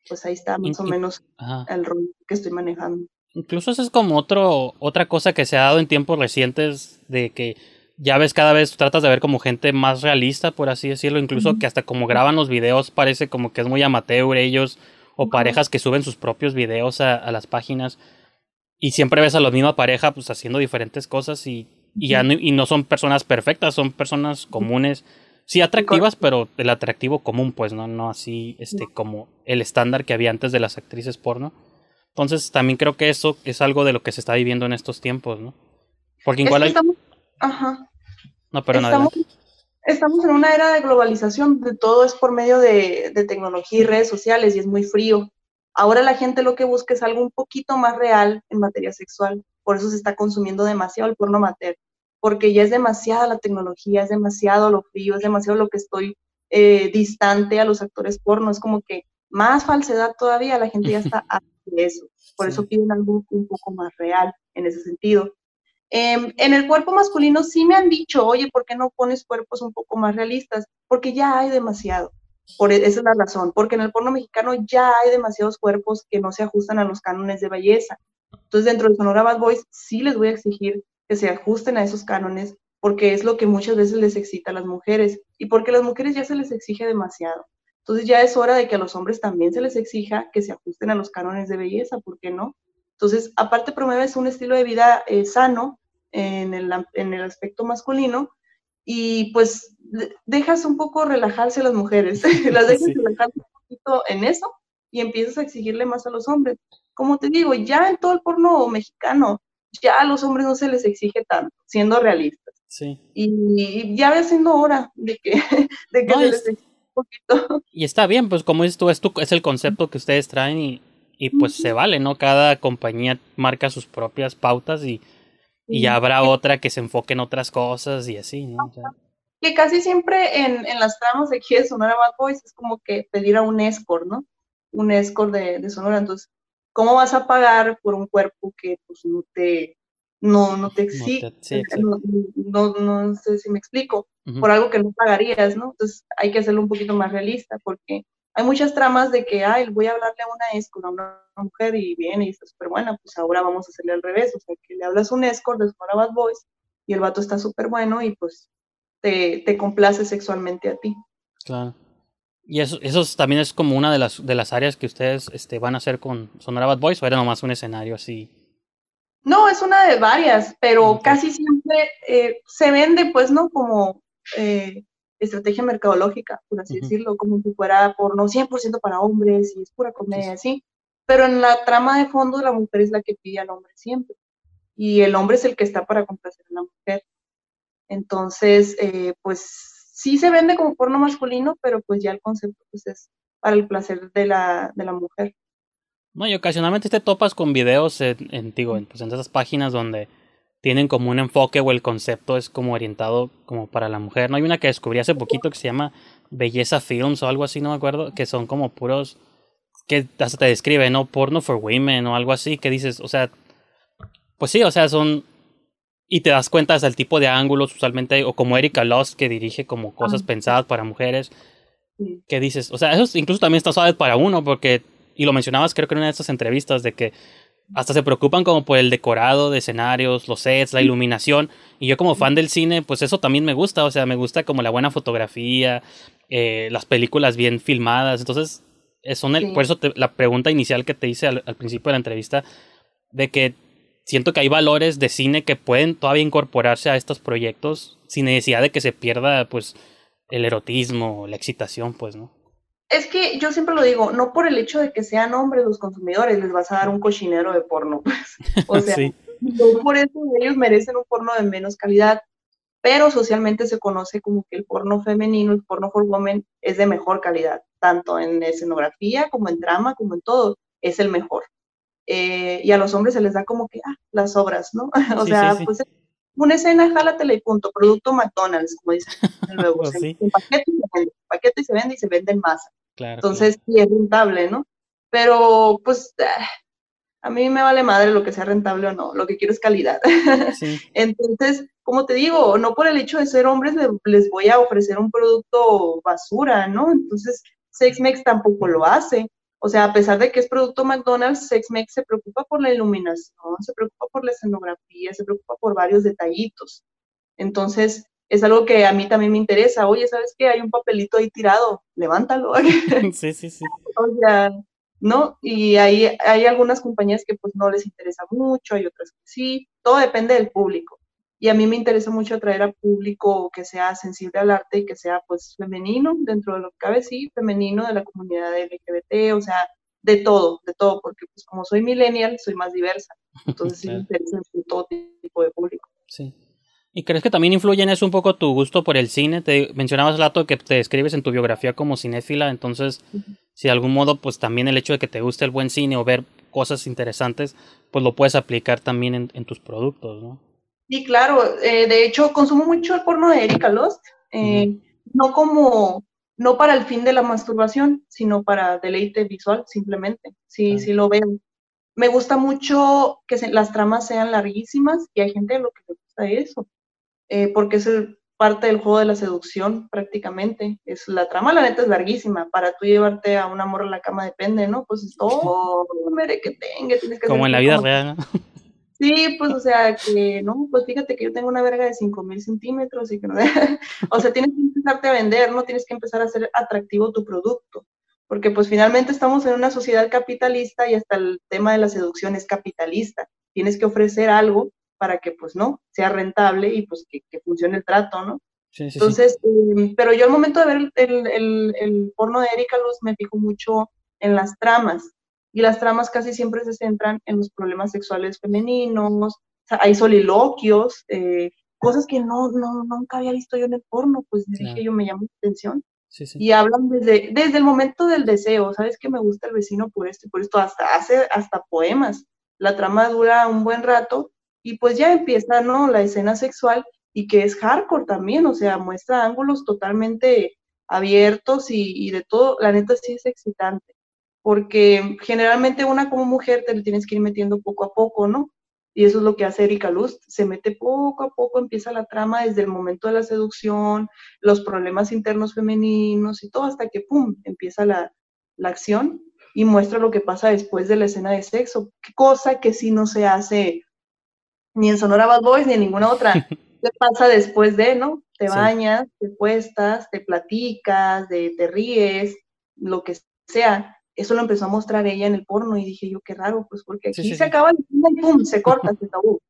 [SPEAKER 2] pues ahí está más
[SPEAKER 1] Y-
[SPEAKER 2] o menos el rol que estoy manejando.
[SPEAKER 1] Incluso eso es como otro, otra cosa que se ha dado en tiempos recientes de que ya ves cada vez tratas de ver como gente más realista, por así decirlo, incluso que hasta como graban los videos parece como que es muy amateur ellos o parejas que suben sus propios videos a, a las páginas. Y siempre ves a la misma pareja pues haciendo diferentes cosas y, y ya no, y no son personas perfectas, son personas comunes, sí atractivas, pero el atractivo común pues no, no así este como el estándar que había antes de las actrices porno. Entonces también creo que eso es algo de lo que se está viviendo en estos tiempos, ¿no? Porque
[SPEAKER 2] Es
[SPEAKER 1] igual
[SPEAKER 2] que
[SPEAKER 1] hay...
[SPEAKER 2] estamos, ajá,
[SPEAKER 1] No, pero
[SPEAKER 2] estamos, estamos en una era de globalización, de todo es por medio de, de tecnología y redes sociales y es muy frío. Ahora la gente lo que busca es algo un poquito más real en materia sexual, por eso se está consumiendo demasiado el porno amateur, porque ya es demasiada la tecnología, es demasiado lo frío, es demasiado lo que estoy eh, distante a los actores porno, es como que más falsedad todavía, la gente ya está harta de eso, por
[SPEAKER 1] Sí.
[SPEAKER 2] eso piden algo un poco más real en ese sentido. Em, en el cuerpo masculino sí me han dicho, oye, ¿por qué no pones cuerpos un poco más realistas? Porque ya hay demasiado. Por, e- esa es la razón, porque en el porno mexicano ya hay demasiados cuerpos que no se ajustan a los cánones de belleza. Entonces, dentro de Sonora Bad Boys sí les voy a exigir que se ajusten a esos cánones, porque es lo que muchas veces les excita a las mujeres y porque a las mujeres ya se les exige demasiado. Entonces, ya es hora de que a los hombres también se les exija que se ajusten a los cánones de belleza, ¿por qué no? Entonces, aparte promueves un estilo de vida eh, sano en el, am- en el aspecto masculino y pues de- dejas un poco relajarse a las mujeres, (laughs) las dejas
[SPEAKER 1] Sí.
[SPEAKER 2] relajarse un poquito en eso y empiezas a exigirle más a los hombres. Como te digo, ya en todo el porno mexicano, ya a los hombres no se les exige tanto, siendo realistas.
[SPEAKER 1] Sí.
[SPEAKER 2] Y ya va siendo hora de que, (laughs) de que
[SPEAKER 1] No,
[SPEAKER 2] se
[SPEAKER 1] es-
[SPEAKER 2] les un poquito. (laughs)
[SPEAKER 1] Y está bien, pues como dices tú, es, tu- es el concepto que ustedes traen y, y pues se vale, ¿no? Cada compañía marca sus propias pautas y, y habrá otra que se enfoque en otras cosas y así, ¿no? O sea,
[SPEAKER 2] que casi siempre en, en las tramas de aquí de Sonora Bad Boys es como que pedir a un escort, ¿no? Un escort de, de Sonora. Entonces, ¿cómo vas a pagar por un cuerpo que pues no te, no, no te exige?
[SPEAKER 1] sí,
[SPEAKER 2] no, no, no sé si me explico, por algo que no pagarías, ¿no? Entonces hay que hacerlo un poquito más realista porque hay muchas tramas de que, ay, voy a hablarle a una escort, a una mujer y viene y está súper buena, pues ahora vamos a hacerle al revés, o sea, que le hablas a un escort de Sonora Bad Boys y el vato está súper bueno y pues te, te complace sexualmente a ti.
[SPEAKER 1] Claro. Y eso, eso es- también es como una de las, de las áreas que ustedes este, van a hacer con Sonora Bad Boys o era nomás un escenario así.
[SPEAKER 2] No, es una de varias, pero casi siempre eh, se vende, pues, ¿no? Como eh, estrategia mercadológica, por así
[SPEAKER 1] Ujú.
[SPEAKER 2] decirlo, como si fuera porno 100% para hombres y es pura comedia, así. Pero en la trama de fondo, la mujer es la que pide al hombre siempre. Y el hombre es el que está para complacer a la mujer. Entonces, eh, pues, sí se vende como porno masculino, pero pues ya el concepto, pues, es para el placer de la, de la mujer.
[SPEAKER 1] No, y ocasionalmente te topas con videos en, en, digo, en, pues en esas páginas donde tienen como un enfoque o el concepto es como orientado como para la mujer. No hay una que descubrí hace poquito que se llama Belleza Films o algo así, no me acuerdo, que son como puros que hasta te describe, ¿no? Porno for women o algo así, que dices, o sea, pues sí, o sea, son y te das cuenta hasta el tipo de ángulos usualmente o como Erika Lost que dirige como cosas
[SPEAKER 2] Ah.
[SPEAKER 1] pensadas para mujeres que dices, o sea, eso incluso también está suave para uno porque y lo mencionabas creo que en una de estas entrevistas, de que hasta se preocupan como por el decorado de escenarios, los sets, la iluminación. Y yo como fan del cine, pues eso también me gusta. O sea, me gusta como la buena fotografía, eh, las películas bien filmadas. Entonces, eh, son el, por eso la pregunta inicial que te hice al, principio de la entrevista, de que siento que hay valores de cine que pueden todavía incorporarse a estos proyectos sin necesidad de que se pierda, pues, el erotismo, la excitación, pues, ¿no?
[SPEAKER 2] Es que yo siempre lo digo, no por el hecho de que sean hombres los consumidores les vas a dar un cochinero de porno. Pues. (laughs) O sea, no por eso ellos merecen un porno de menos calidad, pero socialmente se conoce como que el porno femenino, el porno for women, es de mejor calidad, tanto en escenografía como en trama, como en todo, es el mejor. Eh, y a los hombres se les da como que, ah, las obras, ¿no? (laughs) o sea, pues una escena, jálatela y punto, producto McDonald's, como dicen (laughs) luego. Pues paquete y se vende, paquete y se vende y se vende en masa. Entonces, sí es rentable, ¿no? Pero, pues, ah, a mí me vale madre lo que sea rentable o no, lo que quiero es calidad. (laughs) Entonces, como te digo, no por el hecho de ser hombres les voy a ofrecer un producto basura, ¿no? Entonces, SexMex tampoco lo hace. O sea, a pesar de que es producto McDonald's, SexMex se preocupa por la iluminación, se preocupa por la escenografía, se preocupa por varios detallitos. Entonces, es algo que a mí también me interesa. Oye, ¿sabes qué? Hay un papelito ahí tirado, levántalo. (laughs)
[SPEAKER 1] sí, sí, sí.
[SPEAKER 2] O sea, ¿no? Y hay, hay algunas compañías que pues no les interesa mucho, hay otras que sí, todo depende del público. Y a mí me interesa mucho atraer a público que sea sensible al arte y que sea pues femenino, dentro de lo que cabe, sí, femenino de la comunidad LGBT, o sea, de todo, de todo, porque pues como soy millennial, soy más diversa. Entonces sí (laughs) me interesa todo tipo de público.
[SPEAKER 1] Sí. ¿Y crees que también influye en eso un poco tu gusto por el cine? Te mencionabas, Lato, que te describes en tu biografía como cinéfila, entonces, si de algún modo, pues también el hecho de que te guste el buen cine o ver cosas interesantes, pues lo puedes aplicar también en, tus productos, ¿no?
[SPEAKER 2] Sí, claro. Eh, de hecho, consumo mucho el porno de Erika Lost, eh, no como, no para el fin de la masturbación, sino para deleite visual, simplemente. Sí, sí lo veo. Me gusta mucho que las tramas sean larguísimas y hay gente a lo que le gusta eso. Eh, porque es parte del juego de la seducción prácticamente. Es la trama, la neta, es larguísima. Para tú llevarte a un amor a la cama depende, ¿no? Pues es todo, mere que tenga. Tienes que
[SPEAKER 1] como en la vida real,
[SPEAKER 2] Sí, pues, o sea, que, no, pues fíjate que yo tengo una verga de 5000 centímetros y que no, (laughs) o sea, tienes que empezarte a vender, ¿no? Tienes que empezar a hacer atractivo tu producto, porque pues finalmente estamos en una sociedad capitalista y hasta el tema de la seducción es capitalista. Tienes que ofrecer algo para que pues no, sea rentable y pues que, funcione el trato, ¿no? Sí, sí, Entonces, em, pero yo al momento de ver el, el, el, porno de Erika Luz me fijo mucho en las tramas y las tramas casi siempre se centran en los problemas sexuales femeninos, hay soliloquios, eh, cosas que no, no, nunca había visto yo en el porno, pues dije yo me llamó la atención. Sí, sí. Y hablan desde, desde el momento del deseo, ¿sabes que me gusta el vecino por esto y por esto? Hasta hace hasta poemas. La trama dura un buen rato y pues ya empieza, ¿no? La escena sexual y que es hardcore también, o sea, muestra ángulos totalmente abiertos y, de todo, la neta sí es excitante, porque generalmente una como mujer te le tienes que ir metiendo poco a poco, ¿no? Y eso es lo que hace Erika Luz, se mete poco a poco, empieza la trama desde el momento de la seducción, los problemas internos femeninos y todo, hasta que, ¡pum!, empieza la, la acción y muestra lo que pasa después de la escena de sexo, cosa que sí no se hace ni en Sonora Bad Boys ni en ninguna otra. (laughs) ¿Qué pasa después de, no? Te bañas, te cuestas, te platicas, de, te ríes, lo que sea. Eso lo empezó a mostrar ella en el porno y dije yo, qué raro, pues porque aquí se acaba el y pum, se corta, (laughs) se acabó.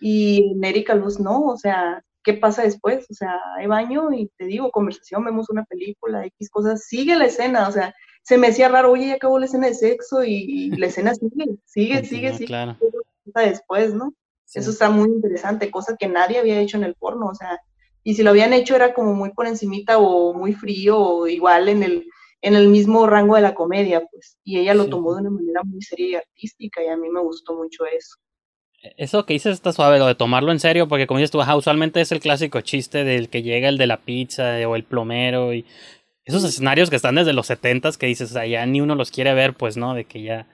[SPEAKER 2] Y en Erika Luz no, o sea, ¿qué pasa después? O sea, hay baño y te digo, conversación, vemos una película, X cosas, sigue la escena, o sea, se me decía raro, oye, ya acabó la escena de sexo y, la escena sigue, sigue, sigue, sigue. Claro. Después, ¿no? Eso está muy interesante, cosa que nadie había hecho en el porno, o sea, y si lo habían hecho era como muy por encimita o muy frío o igual en el, en el mismo rango de la comedia, pues, y ella lo tomó de una manera muy seria y artística y a mí me gustó mucho eso.
[SPEAKER 1] E, eso que dices está suave, lo de tomarlo en serio, porque como dices tú, usualmente es el clásico chiste del que llega el de la pizza o el plomero y esos escenarios que están desde los setentas que dices, o sea, ya ni uno los quiere ver, pues, ¿no? De que ya,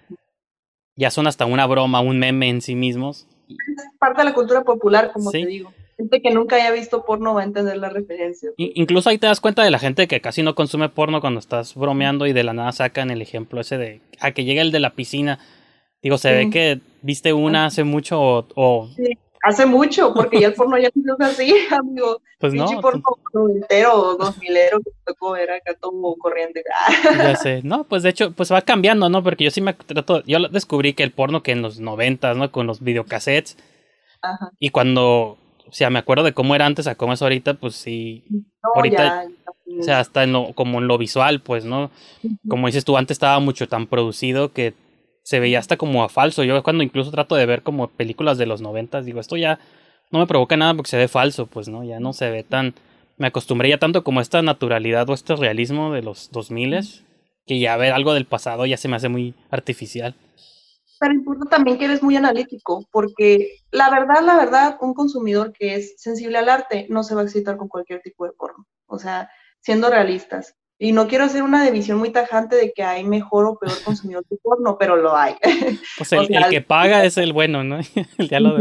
[SPEAKER 1] ya son hasta una broma, un meme en sí mismos
[SPEAKER 2] parte de la cultura popular, como te digo. gente que nunca haya visto porno va a entender la referencia.
[SPEAKER 1] Incluso ahí te das cuenta de la gente que casi no consume porno cuando estás bromeando y de la nada sacan el ejemplo ese de a que llega el de la piscina. Digo, se ve que viste una hace mucho o...
[SPEAKER 2] Sí, hace mucho, porque ya el porno ya no es así, (laughs) amigo.
[SPEAKER 1] Pues no.
[SPEAKER 2] porno entero o dos milero que tocó ver acá todo corriente. (laughs)
[SPEAKER 1] ya sé. No, pues de hecho, pues va cambiando, ¿no? Porque yo sí me trato... Yo descubrí que el porno que en los noventas, ¿no? Con los videocassettes. Ajá. Y cuando o sea, me acuerdo de cómo era antes a cómo es ahorita, pues sí. ahorita, o sea, hasta en lo, como en lo visual, pues, ¿no? Como dices tú, antes estaba mucho tan producido que se veía hasta como a falso. Yo cuando incluso trato de ver como películas de los noventas, digo, esto ya no me provoca nada porque se ve falso, pues, ¿no? Ya no se ve tan... Me acostumbré ya tanto como a esta naturalidad o este realismo de los dos miles, que ya ver algo del pasado ya se me hace muy artificial
[SPEAKER 2] pero importa también que eres muy analítico, porque la verdad, la verdad, un consumidor que es sensible al arte no se va a excitar con cualquier tipo de porno. O sea, siendo realistas. Y no quiero hacer una división muy tajante de que hay mejor o peor consumidor de porno, pero lo hay. (laughs)
[SPEAKER 1] O sea, el, que paga es el bueno, ¿no? (laughs) ya lo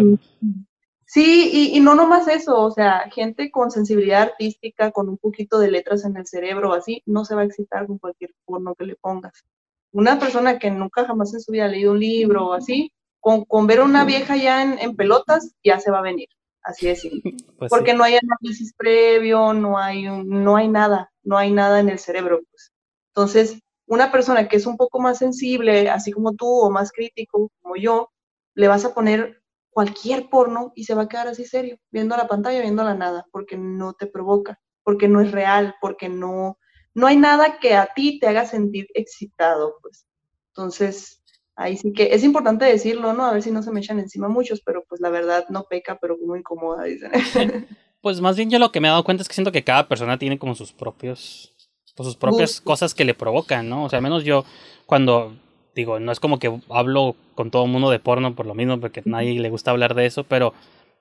[SPEAKER 2] Sí, y, y, no nomás eso, o sea, gente con sensibilidad artística, con un poquito de letras en el cerebro, así, no se va a excitar con cualquier porno que le pongas. Una persona que nunca jamás en su vida ha leído un libro o así, con, con ver a una vieja ya en, en, pelotas, ya se va a venir, así es (laughs) pues Porque no hay análisis previo, no hay, no hay nada, no hay nada en el cerebro. Pues. Entonces, una persona que es un poco más sensible, así como tú, o más crítico, como yo, le vas a poner cualquier porno y se va a quedar así serio, viendo la pantalla, viendo la nada, porque no te provoca, porque no es real, porque no, no hay nada que a ti te haga sentir excitado, pues. Entonces, ahí sí que es importante decirlo, ¿no? A ver si no se me echan encima muchos, pero pues la verdad no peca, pero como incomoda, dicen. (laughs)
[SPEAKER 1] Pues más bien yo lo que me he dado cuenta es que siento que cada persona tiene como sus propios, pues, sus propias cosas que le provocan, ¿no? O sea, al menos yo cuando digo, no es como que hablo con todo el mundo de porno por lo mismo, porque a nadie le gusta hablar de eso, pero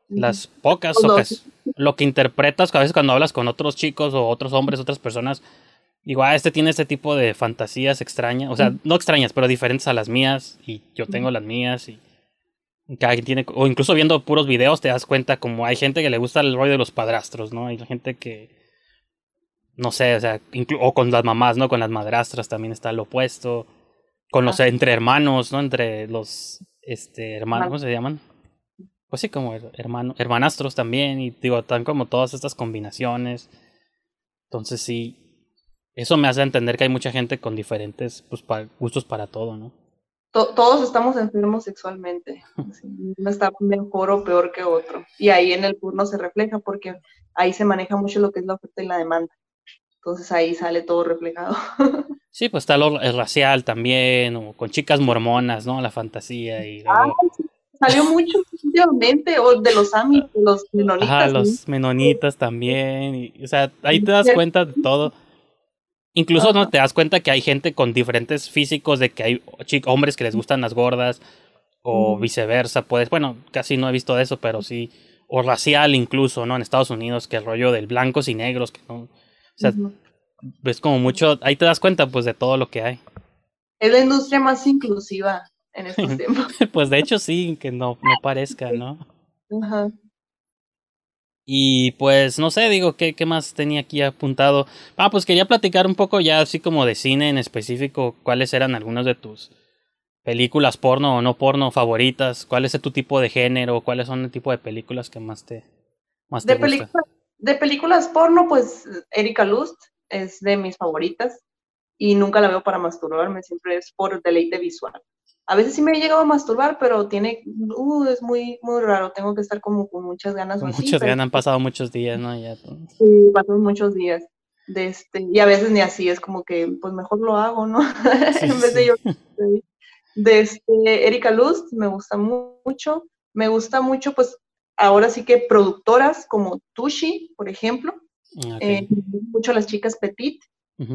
[SPEAKER 1] las pocas ocasiones, lo que interpretas a veces cuando hablas con otros chicos o otros hombres, otras personas, digo, ah, este tiene este tipo de fantasías extrañas, o sea, no extrañas, pero diferentes a las mías, y yo tengo las mías, y cada quien tiene, o incluso viendo puros videos te das cuenta como hay gente que le gusta el rollo de los padrastros, ¿no? Hay gente que, no sé, o sea, o con las mamás, ¿no? Con las madrastras también está lo opuesto, con los, ah. entre hermanos, ¿no? Entre los, este, hermanos, ¿cómo se llaman? Pues sí, como hermano, hermanastros también, y digo, están como todas estas combinaciones. Entonces sí, eso me hace entender que hay mucha gente con diferentes pues, gustos para todo, ¿no?
[SPEAKER 2] Todos estamos enfermos sexualmente. (laughs) Uno está mejor o peor que otro. Y ahí en el porno se refleja porque ahí se maneja mucho lo que es la oferta y la demanda. Entonces ahí sale todo reflejado. (laughs)
[SPEAKER 1] Sí, pues está lo racial también, o con chicas mormonas, ¿no? La fantasía y
[SPEAKER 2] ah, salió mucho (laughs) últimamente, o de los amis, los menonitas.
[SPEAKER 1] Ah, los menonitas también. o sea, ahí te das cuenta de todo. Incluso no te das cuenta que hay gente con diferentes físicos, de que hay hombres que les gustan las gordas o viceversa, pues bueno, casi no he visto eso, pero sí, o racial incluso, ¿no? En Estados Unidos, que el rollo del blancos y negros, que no, o sea, ves como mucho, ahí te das cuenta pues de todo lo que hay.
[SPEAKER 2] Es la industria más inclusiva en (laughs) estos tiempos.
[SPEAKER 1] pues de hecho sí, que no, no parezca, ¿no? Ajá. Y pues no sé, digo, ¿qué, ¿qué más tenía aquí apuntado? Ah, pues quería platicar un poco ya así como de cine en específico, cuáles eran algunas de tus películas porno o no porno favoritas, cuál es tu tipo de género, cuáles son el tipo de películas que más te, más te
[SPEAKER 2] de, de películas porno, pues Erika Lust es de mis favoritas y nunca la veo para masturbarme, siempre es por deleite visual. A veces sí me he llegado a masturbar, pero tiene, uh, es muy, muy raro, tengo que estar como con muchas ganas.
[SPEAKER 1] Con muchas ganas, han pasado muchos días, ¿no? Ya,
[SPEAKER 2] Sí, pasan muchos días. De este, y a veces ni así, es como que, pues mejor lo hago, ¿no? (laughs) en vez de yo. De este, Erika Luz, me gusta mucho. Me gusta mucho, pues, ahora sí que productoras como Tushi, por ejemplo. Ah, eh, mucho las chicas Petit,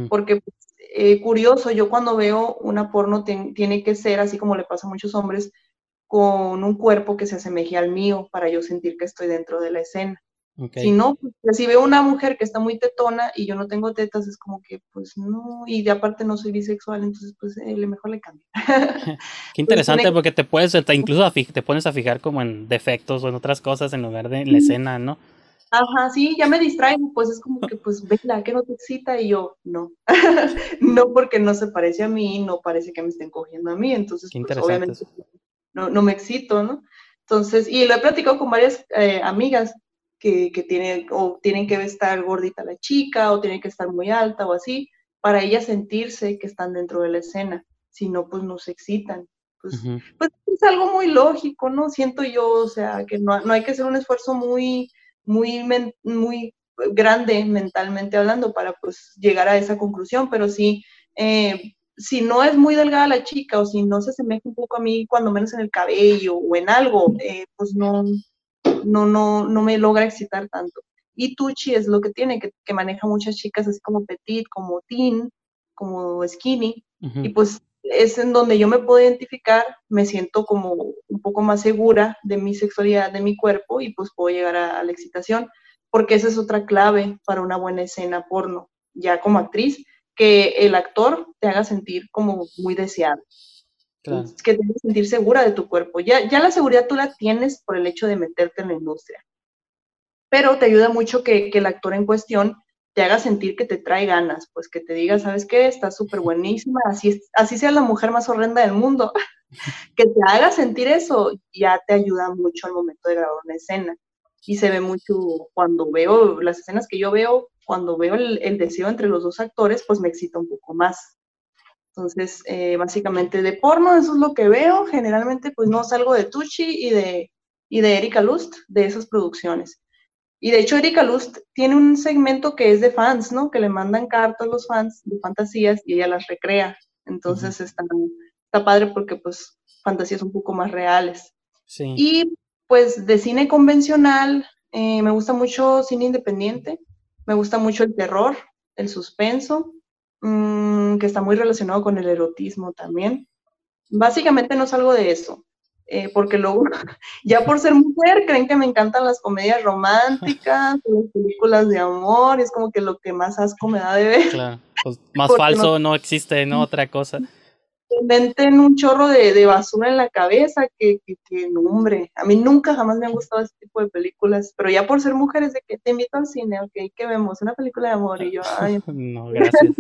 [SPEAKER 2] porque pues, eh, curioso, yo cuando veo una porno tiene que ser, así como le pasa a muchos hombres, con un cuerpo que se asemeje al mío para yo sentir que estoy dentro de la escena. Si no, pues, si veo una mujer que está muy tetona y yo no tengo tetas, es como que, pues no, y de aparte no soy bisexual, entonces pues eh, mejor le cambio. (laughs) (laughs)
[SPEAKER 1] Qué interesante porque te puedes, incluso te pones a fijar como en defectos o en otras cosas en lugar de en la escena, ¿no?
[SPEAKER 2] Ajá, sí, ya me distraigo, pues es como que, pues, vela, que no te excita, y yo, no, (laughs) no porque no se parece a mí, no parece que me estén cogiendo a mí, entonces, pues, obviamente, no, no me excito, ¿no? Entonces, y lo he platicado con varias eh, amigas que, que tienen, o tienen que estar gordita la chica, o tienen que estar muy alta, o así, para ellas sentirse que están dentro de la escena, si no, pues no se excitan. Pues, pues es algo muy lógico, ¿no? Siento yo, o sea, que no, no hay que hacer un esfuerzo muy muy, muy grande mentalmente hablando para pues llegar a esa conclusión, pero sí, eh, si no es muy delgada la chica o si no se asemeja un poco a mí, cuando menos en el cabello o en algo, eh, pues no, no, no, no me logra excitar tanto. Y Tucci es lo que tiene, que, que maneja muchas chicas así como petit, como teen, como skinny, y pues es en donde yo me puedo identificar, me siento como un poco más segura de mi sexualidad, de mi cuerpo y pues puedo llegar a, la excitación, porque esa es otra clave para una buena escena porno, ya como actriz, que el actor te haga sentir como muy deseado. Que te haga sentir segura de tu cuerpo. Ya, ya la seguridad tú la tienes por el hecho de meterte en la industria. Pero te ayuda mucho que, que el actor en cuestión te haga sentir que te trae ganas, pues que te diga, ¿sabes qué? Estás súper buenísima, así, así sea la mujer más horrenda del mundo. (laughs) que te haga sentir eso ya te ayuda mucho al momento de grabar una escena. Y se ve mucho cuando veo las escenas que yo veo, cuando veo el, deseo entre los dos actores, pues me excita un poco más. Entonces, eh, básicamente de porno, eso es lo que veo. Generalmente, pues no salgo de Tucci y de, y de Erika Lust, de esas producciones. Y de hecho, Erika Lust tiene un segmento que es de fans, ¿no? Que le mandan cartas a los fans de fantasías y ella las recrea. Entonces está, padre porque, pues, fantasías un poco más reales. Sí. Y, pues, de cine convencional, eh, me gusta mucho cine independiente, me gusta mucho el terror, el suspenso, mm, que está muy relacionado con el erotismo también. Básicamente no salgo de eso. Eh, porque luego, (laughs) ya por ser mujer, creen que me encantan las comedias románticas, (laughs) las películas de amor, y es como que lo que más asco me da de ver.
[SPEAKER 1] Claro, pues más falso no, existe, ¿no? (laughs) Otra cosa.
[SPEAKER 2] Inventen un chorro de, basura en la cabeza, que, que, que, hombre, a mí nunca jamás me han gustado ese tipo de películas, pero ya por ser mujeres, de que te invito al cine, ok, que vemos una película de amor, y yo, ay.
[SPEAKER 1] no, gracias.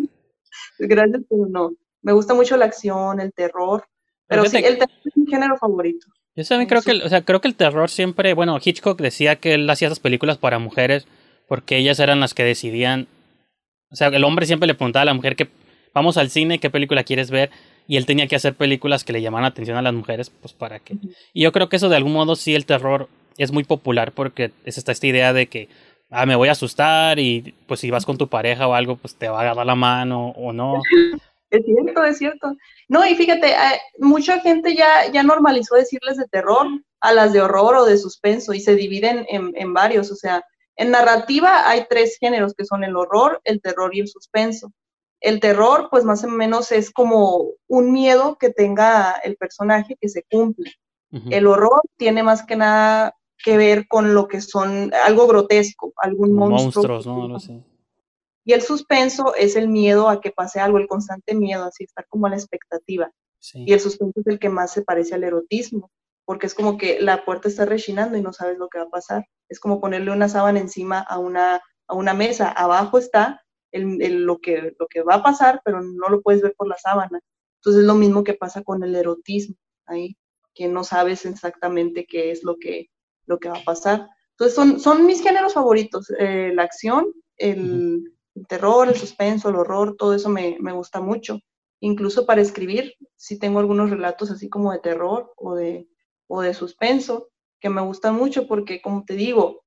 [SPEAKER 2] gracias, pero no. Me gusta mucho la acción, el terror, pero sí, el terror es mi género favorito.
[SPEAKER 1] Yo también creo que, o sea, creo que el terror siempre, bueno, Hitchcock decía que él hacía esas películas para mujeres porque ellas eran las que decidían, o sea, el hombre siempre le preguntaba a la mujer que vamos al cine, qué película quieres ver, y él tenía que hacer películas que le llamaran la atención a las mujeres, pues para qué. Y yo creo que eso de algún modo sí el terror es muy popular porque es esta, esta idea de que ah, me voy a asustar y pues si vas con tu pareja o algo, pues te va a agarrar la mano o no. (laughs)
[SPEAKER 2] Es cierto, es cierto. No, y fíjate, eh, mucha gente ya, ya normalizó decirles de terror a las de horror o de suspenso y se dividen en, varios. O sea, en narrativa hay tres géneros que son el horror, el terror y el suspenso. El terror, pues más o menos es como un miedo que tenga el personaje que se cumple. El horror tiene más que nada que ver con lo que son algo grotesco, algún monstruo.
[SPEAKER 1] Monstruos, ¿no? no sé.
[SPEAKER 2] Y el suspenso es el miedo a que pase algo, el constante miedo, así estar como a la expectativa. Y el suspenso es el que más se parece al erotismo, porque es como que la puerta está rechinando y no sabes lo que va a pasar. Es como ponerle una sábana encima a una, a una mesa. Abajo está el, lo, que, lo que va a pasar, pero no lo puedes ver por la sábana. Entonces es lo mismo que pasa con el erotismo, ahí, que no sabes exactamente qué es lo que, lo que va a pasar. Entonces son, son mis géneros favoritos, eh, la acción, el, el terror, el suspenso, el horror, todo eso me, gusta mucho. Incluso para escribir, sí tengo algunos relatos así como de terror o de, o de suspenso que me gustan mucho porque, como te digo,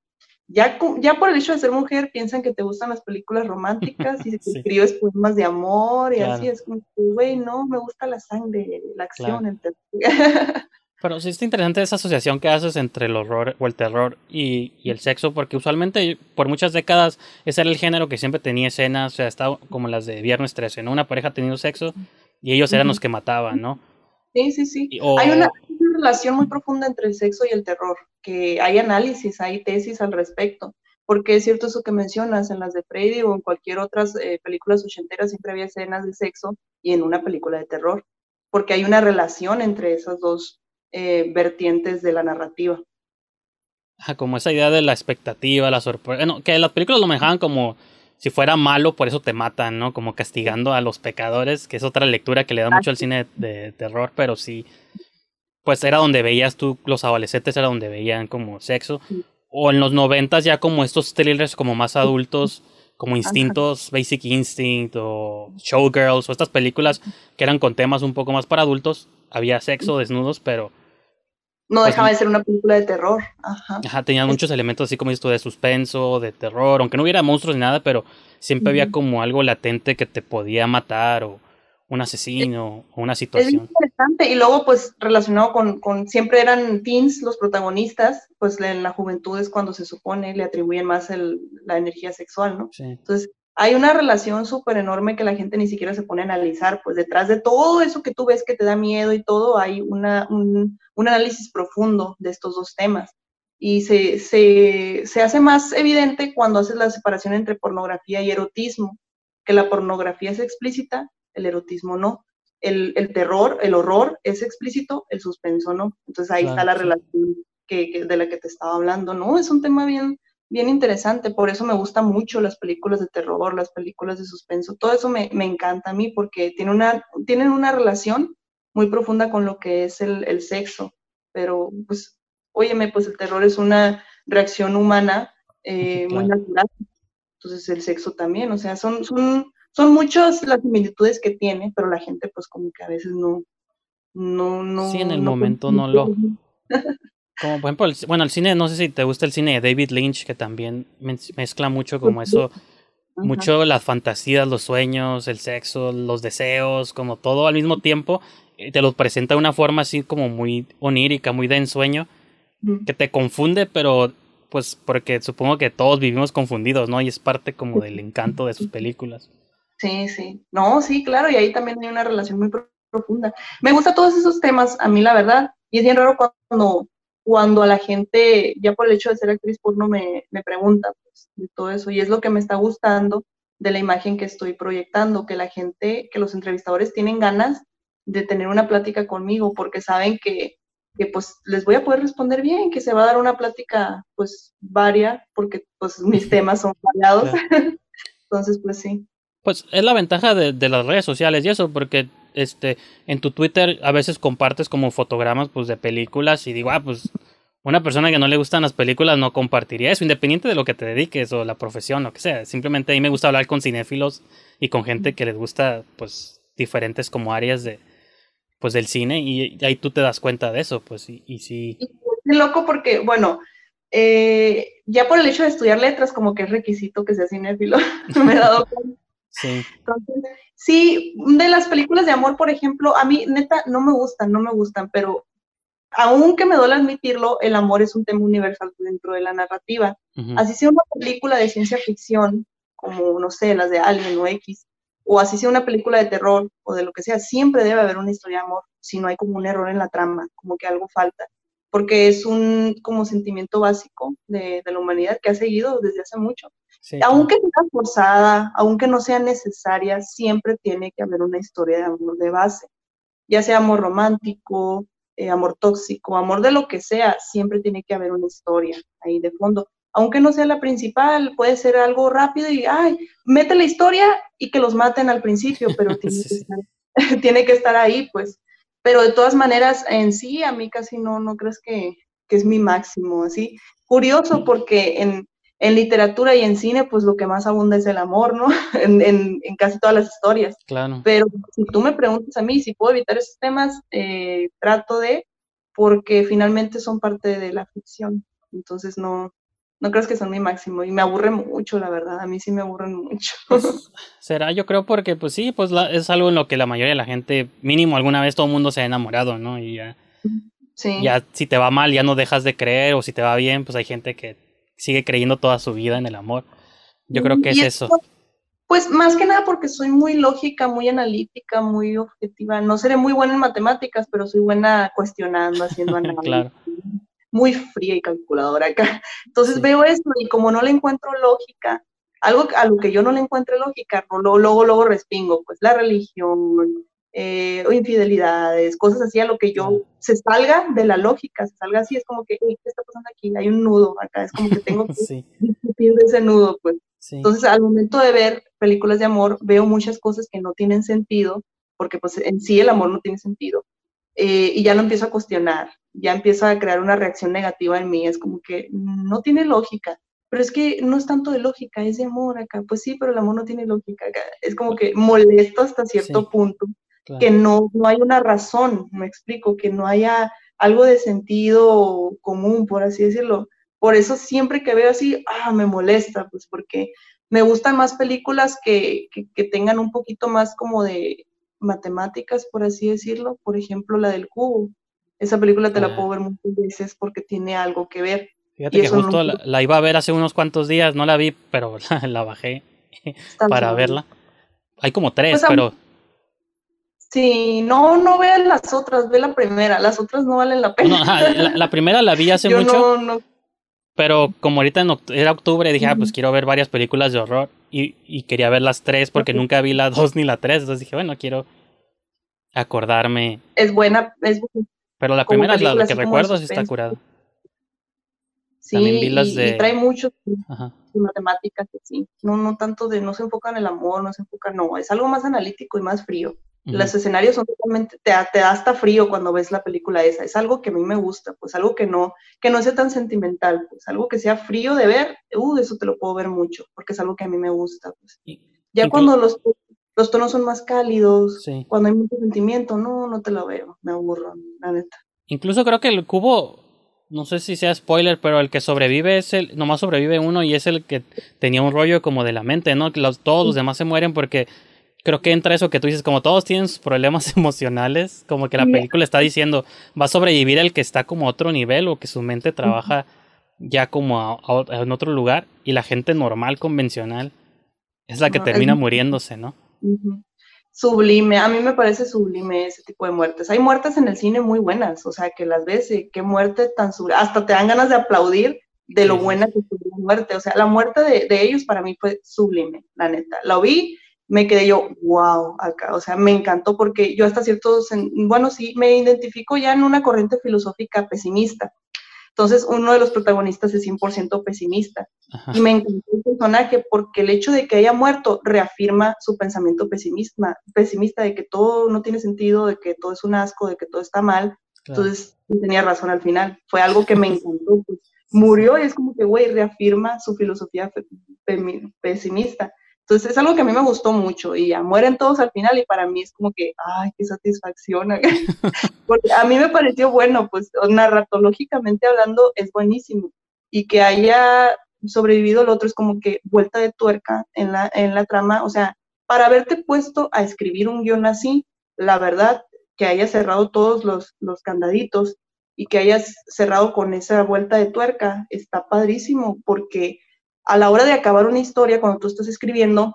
[SPEAKER 2] ya, ya por el hecho de ser mujer piensan que te gustan las películas románticas y (laughs) te escribes poemas de amor y así es como, güey, no, me gusta la sangre, la acción. El (laughs)
[SPEAKER 1] Pero sí está interesante esa asociación que haces entre el horror o el terror y, y, el sexo, porque usualmente por muchas décadas ese era el género que siempre tenía escenas, o sea, estaba como las de Viernes 13, ¿no? Una pareja teniendo sexo y ellos eran los que mataban, ¿no?
[SPEAKER 2] Sí, sí, sí. Hay una, relación muy profunda entre el sexo y el terror, que hay análisis, hay tesis al respecto. porque es cierto eso que mencionas, en las de Freddy o en cualquier otras eh, películas ochenteras siempre había escenas de sexo y en una película de terror, porque hay una relación entre esas dos eh, vertientes de la narrativa.
[SPEAKER 1] como esa idea de la expectativa, la sorpresa, que las películas lo manejaban como si fuera malo, por eso te matan, ¿no? Como castigando a los pecadores, que es otra lectura que le da mucho al cine de, terror, pero sí, pues era donde veías tú, los adolescentes era donde veían como sexo. O en los noventas ya como estos thrillers como más adultos, como Instintos, Basic Instinct o Showgirls, o estas películas que eran con temas un poco más para adultos, había sexo, desnudos, pero
[SPEAKER 2] no pues dejaba de ser una película de terror. Ajá.
[SPEAKER 1] Ajá, tenía muchos elementos así como esto de suspenso, de terror, aunque no hubiera monstruos ni nada, pero siempre había como algo latente que te podía matar o un asesino o una situación.
[SPEAKER 2] Es interesante y luego pues relacionado con, con, siempre eran teens los protagonistas, pues en la juventud es cuando se supone le atribuyen más el, la energía sexual, ¿no? Sí. Entonces hay una relación súper enorme que la gente ni siquiera se pone a analizar, pues detrás de todo eso que tú ves que te da miedo y todo, hay una, un, un análisis profundo de estos dos temas. Y se, se, se, hace más evidente cuando haces la separación entre pornografía y erotismo, que la pornografía es explícita, el erotismo no. El, el terror, el horror es explícito, el suspenso no. Entonces ahí está la relación que, que, de la que te estaba hablando, ¿no? Es un tema bien, bien interesante, por eso me gustan mucho las películas de terror, las películas de suspenso, todo eso me, me encanta a mí porque tiene una, tienen una relación muy profunda con lo que es el, el, sexo, pero pues, óyeme, pues el terror es una reacción humana eh, muy natural, entonces el sexo también, o sea, son, son, son muchas las similitudes que tiene, pero la gente pues como que a veces no, no, no.
[SPEAKER 1] Sí, en el momento no lo... (laughs) Como por ejemplo, el, bueno, el cine, no sé si te gusta el cine de David Lynch, que también mezcla mucho como eso, mucho las fantasías, los sueños, el sexo, los deseos, como todo al mismo tiempo, te los presenta de una forma así como muy onírica, muy de ensueño, que te confunde, pero pues porque supongo que todos vivimos confundidos, ¿no? Y es parte como del encanto de sus películas.
[SPEAKER 2] Sí, sí. No, sí, claro, y ahí también hay una relación muy profunda. Me gustan todos esos temas, a mí la verdad, y es bien raro cuando cuando a la gente, ya por el hecho de ser actriz porno, me, me pregunta pues, de todo eso. Y es lo que me está gustando de la imagen que estoy proyectando, que la gente, que los entrevistadores tienen ganas de tener una plática conmigo, porque saben que, que pues les voy a poder responder bien, que se va a dar una plática pues varia, porque pues mis temas son variados. (laughs) Entonces, pues sí.
[SPEAKER 1] Pues es la ventaja de, de, las redes sociales y eso, porque este, en tu Twitter a veces compartes como fotogramas pues de películas y digo, ah, pues una persona que no le gustan las películas no compartiría eso, independiente de lo que te dediques o la profesión o que sea. Simplemente a mí me gusta hablar con cinéfilos y con gente que les gusta pues diferentes como áreas de pues del cine y ahí tú te das cuenta de eso, pues y, y sí.
[SPEAKER 2] Es loco porque, bueno, eh, ya por el hecho de estudiar letras como que es requisito que sea cinéfilo, (laughs) me he dado cuenta. Sí. Entonces, sí, de las películas de amor, por ejemplo, a mí neta no me gustan, no me gustan, pero aunque me duele admitirlo, el amor es un tema universal dentro de la narrativa. Así sea una película de ciencia ficción, como, no sé, las de Alien o X, o así sea una película de terror o de lo que sea, siempre debe haber una historia de amor, si no hay como un error en la trama, como que algo falta, porque es un como sentimiento básico de, de la humanidad que ha seguido desde hace mucho aunque sea forzada, aunque no sea necesaria, siempre tiene que haber una historia de amor de base, ya sea amor romántico, eh, amor tóxico, amor de lo que sea, siempre tiene que haber una historia ahí de fondo. Aunque no sea la principal, puede ser algo rápido y, ay, mete la historia y que los maten al principio, pero (laughs) tiene, que estar, (laughs) tiene que estar ahí, pues. Pero de todas maneras, en sí, a mí casi no, no crees que, que es mi máximo, así. Curioso porque en, en literatura y en cine, pues lo que más abunda es el amor, ¿no? (laughs) en, en, en, casi todas las historias.
[SPEAKER 1] Claro.
[SPEAKER 2] Pero si tú me preguntas a mí si puedo evitar esos temas, eh, trato de, porque finalmente son parte de la ficción. Entonces no, no crees que son mi máximo y me aburre mucho, la verdad. A mí sí me aburren mucho.
[SPEAKER 1] Pues, (laughs) será, yo creo, porque pues sí, pues la, es algo en lo que la mayoría de la gente, mínimo alguna vez todo el mundo se ha enamorado, ¿no? Y ya, sí. ya si te va mal ya no dejas de creer o si te va bien, pues hay gente que sigue creyendo toda su vida en el amor. Yo creo que es eso.
[SPEAKER 2] Pues más que nada porque soy muy lógica, muy analítica, muy objetiva. No seré muy buena en matemáticas, pero soy buena cuestionando, haciendo (laughs) análisis. claro. muy fría y calculadora acá. Entonces veo esto y como no le encuentro lógica, algo a lo que yo no le encuentro lógica, luego, luego, luego respingo, pues la religión, eh, o infidelidades, cosas así, a lo que yo se salga de la lógica, se salga así, es como que, ¿qué está pasando aquí? Hay un nudo acá, es como que tengo (laughs) que discutir de ese nudo, pues. Entonces, al momento de ver películas de amor, veo muchas cosas que no tienen sentido, porque pues en sí el amor no tiene sentido, eh, y ya lo empiezo a cuestionar, ya empiezo a crear una reacción negativa en mí, es como que no tiene lógica, pero es que no es tanto de lógica, es de amor acá, pues sí, pero el amor no tiene lógica acá, es como que molesto hasta cierto punto, que no, no hay una razón, me explico, que no haya algo de sentido común, por así decirlo. Por eso siempre que veo así, ah, me molesta, pues porque me gustan más películas que, que tengan un poquito más como de matemáticas, por así decirlo. Por ejemplo, la del cubo. Esa película te la ah. puedo ver muchas veces porque tiene algo que ver.
[SPEAKER 1] Fíjate que justo la, iba a ver hace unos cuantos días, no la vi, pero (laughs) la, bajé para verla. Hay como tres, pues, pero...
[SPEAKER 2] Sí, no, no vean las otras, ve la primera, las otras no valen la pena.
[SPEAKER 1] la, primera la vi hace mucho, pero como ahorita era octubre, dije, ah, pues quiero ver varias películas de horror y, y quería ver las tres porque nunca vi la dos ni la tres, entonces dije, bueno, quiero acordarme.
[SPEAKER 2] Es buena, es
[SPEAKER 1] Pero la primera es la que recuerdo, sí está curada.
[SPEAKER 2] Sí, y, trae mucho de matemáticas, sí. No, no tanto de, no se enfoca en el amor, no se enfoca, no, es algo más analítico y más frío. Los escenarios son totalmente, te, te, da hasta frío cuando ves la película esa. Es algo que a mí me gusta, pues algo que no, que no sea tan sentimental, pues algo que sea frío de ver, uh, eso te lo puedo ver mucho, porque es algo que a mí me gusta, pues. Ya cuando los, los tonos son más cálidos, cuando hay mucho sentimiento, no, no te lo veo, me aburro, la neta.
[SPEAKER 1] Incluso creo que el cubo, no sé si sea spoiler, pero el que sobrevive es el, nomás sobrevive uno y es el que tenía un rollo como de la mente, ¿no? Los, todos los demás se mueren porque creo que entra eso que tú dices, como todos tienen sus problemas (laughs) emocionales, como que la película está diciendo, va a sobrevivir el que está como a otro nivel o que su mente trabaja ya como en otro lugar y la gente normal, convencional, es la que termina muriéndose, ¿no?
[SPEAKER 2] Sublime, a mí me parece sublime ese tipo de muertes. Hay muertes en el cine muy buenas, o sea, que las ves y qué muerte tan sublime, hasta te dan ganas de aplaudir de lo buena que fue la muerte, o sea, la muerte de, de ellos para mí fue sublime, la neta. Lo vi me quedé yo, wow, acá, o sea, me encantó porque yo hasta cierto, bueno, sí, me identifico ya en una corriente filosófica pesimista. Entonces, uno de los protagonistas es 100% pesimista. Y me encantó el personaje porque el hecho de que haya muerto reafirma su pensamiento pesimista, pesimista de que todo no tiene sentido, de que todo es un asco, de que todo está mal. Entonces, tenía razón al final. Fue algo que me encantó. Pues, murió y es como que, güey, reafirma su filosofía pesimista. Entonces es algo que a mí me gustó mucho y ya mueren todos al final y para mí es como que, ay, qué satisfacción. (laughs) Porque a mí me pareció bueno, pues narratológicamente hablando es buenísimo y que haya sobrevivido el otro es como que vuelta de tuerca en la, en la trama, o sea, para haberte puesto a escribir un guion así, la verdad, que hayas cerrado todos los, los candaditos y que hayas cerrado con esa vuelta de tuerca, está padrísimo porque a la hora de acabar una historia, cuando tú estás escribiendo,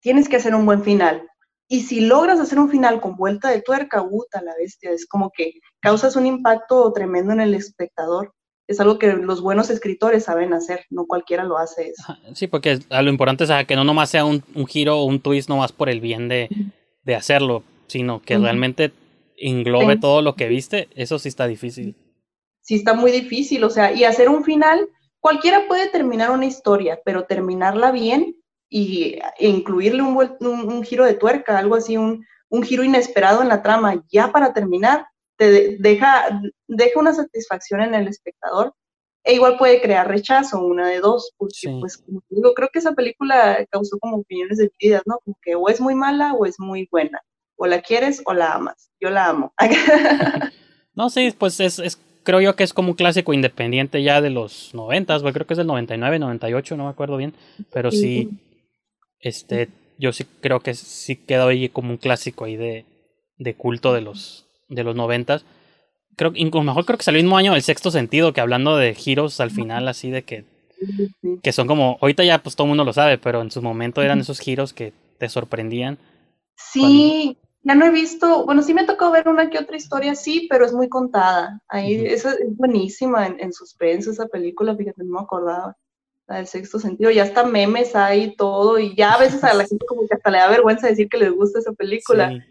[SPEAKER 2] tienes que hacer un buen final. Y si logras hacer un final con vuelta de tuerca, puta la bestia, es como que causas un impacto tremendo en el espectador. Es algo que los buenos escritores saben hacer, no cualquiera lo hace eso.
[SPEAKER 1] Sí, porque lo importante es que no nomás sea un, giro o un twist nomás por el bien de, hacerlo, sino que realmente englobe todo lo que viste, eso sí está difícil.
[SPEAKER 2] Sí está muy difícil, o sea, y hacer un final Cualquiera puede terminar una historia, pero terminarla bien y, e incluirle un, giro de tuerca, algo así, un, giro inesperado en la trama, ya para terminar, te deja, deja una satisfacción en el espectador e igual puede crear rechazo, una de dos, porque pues como digo, creo que esa película causó como opiniones divididas, ¿no? Como que o es muy mala o es muy buena, o la quieres o la amas, yo la amo. (laughs)
[SPEAKER 1] no, sí, pues es, es creo yo que es como un clásico independiente ya de los noventas, creo que es del 99, 98, no me acuerdo bien, pero sí, este, yo sí creo que sí quedó ahí como un clásico ahí de, de culto de los, de los noventas. Creo, incluso mejor creo que salió el mismo año el sexto sentido, que hablando de giros al final así de que, que son como, ahorita ya pues todo el mundo lo sabe, pero en su momento eran esos giros que te sorprendían.
[SPEAKER 2] Sí, ya no he visto, bueno, sí me ha tocado ver una que otra historia, sí, pero es muy contada. Ahí, esa es buenísima en, en suspenso, esa película, fíjate, no me acordaba. La del sexto sentido, ya hasta memes hay todo, y ya a veces a la gente como que hasta le da vergüenza decir que les gusta esa película.
[SPEAKER 1] Sí.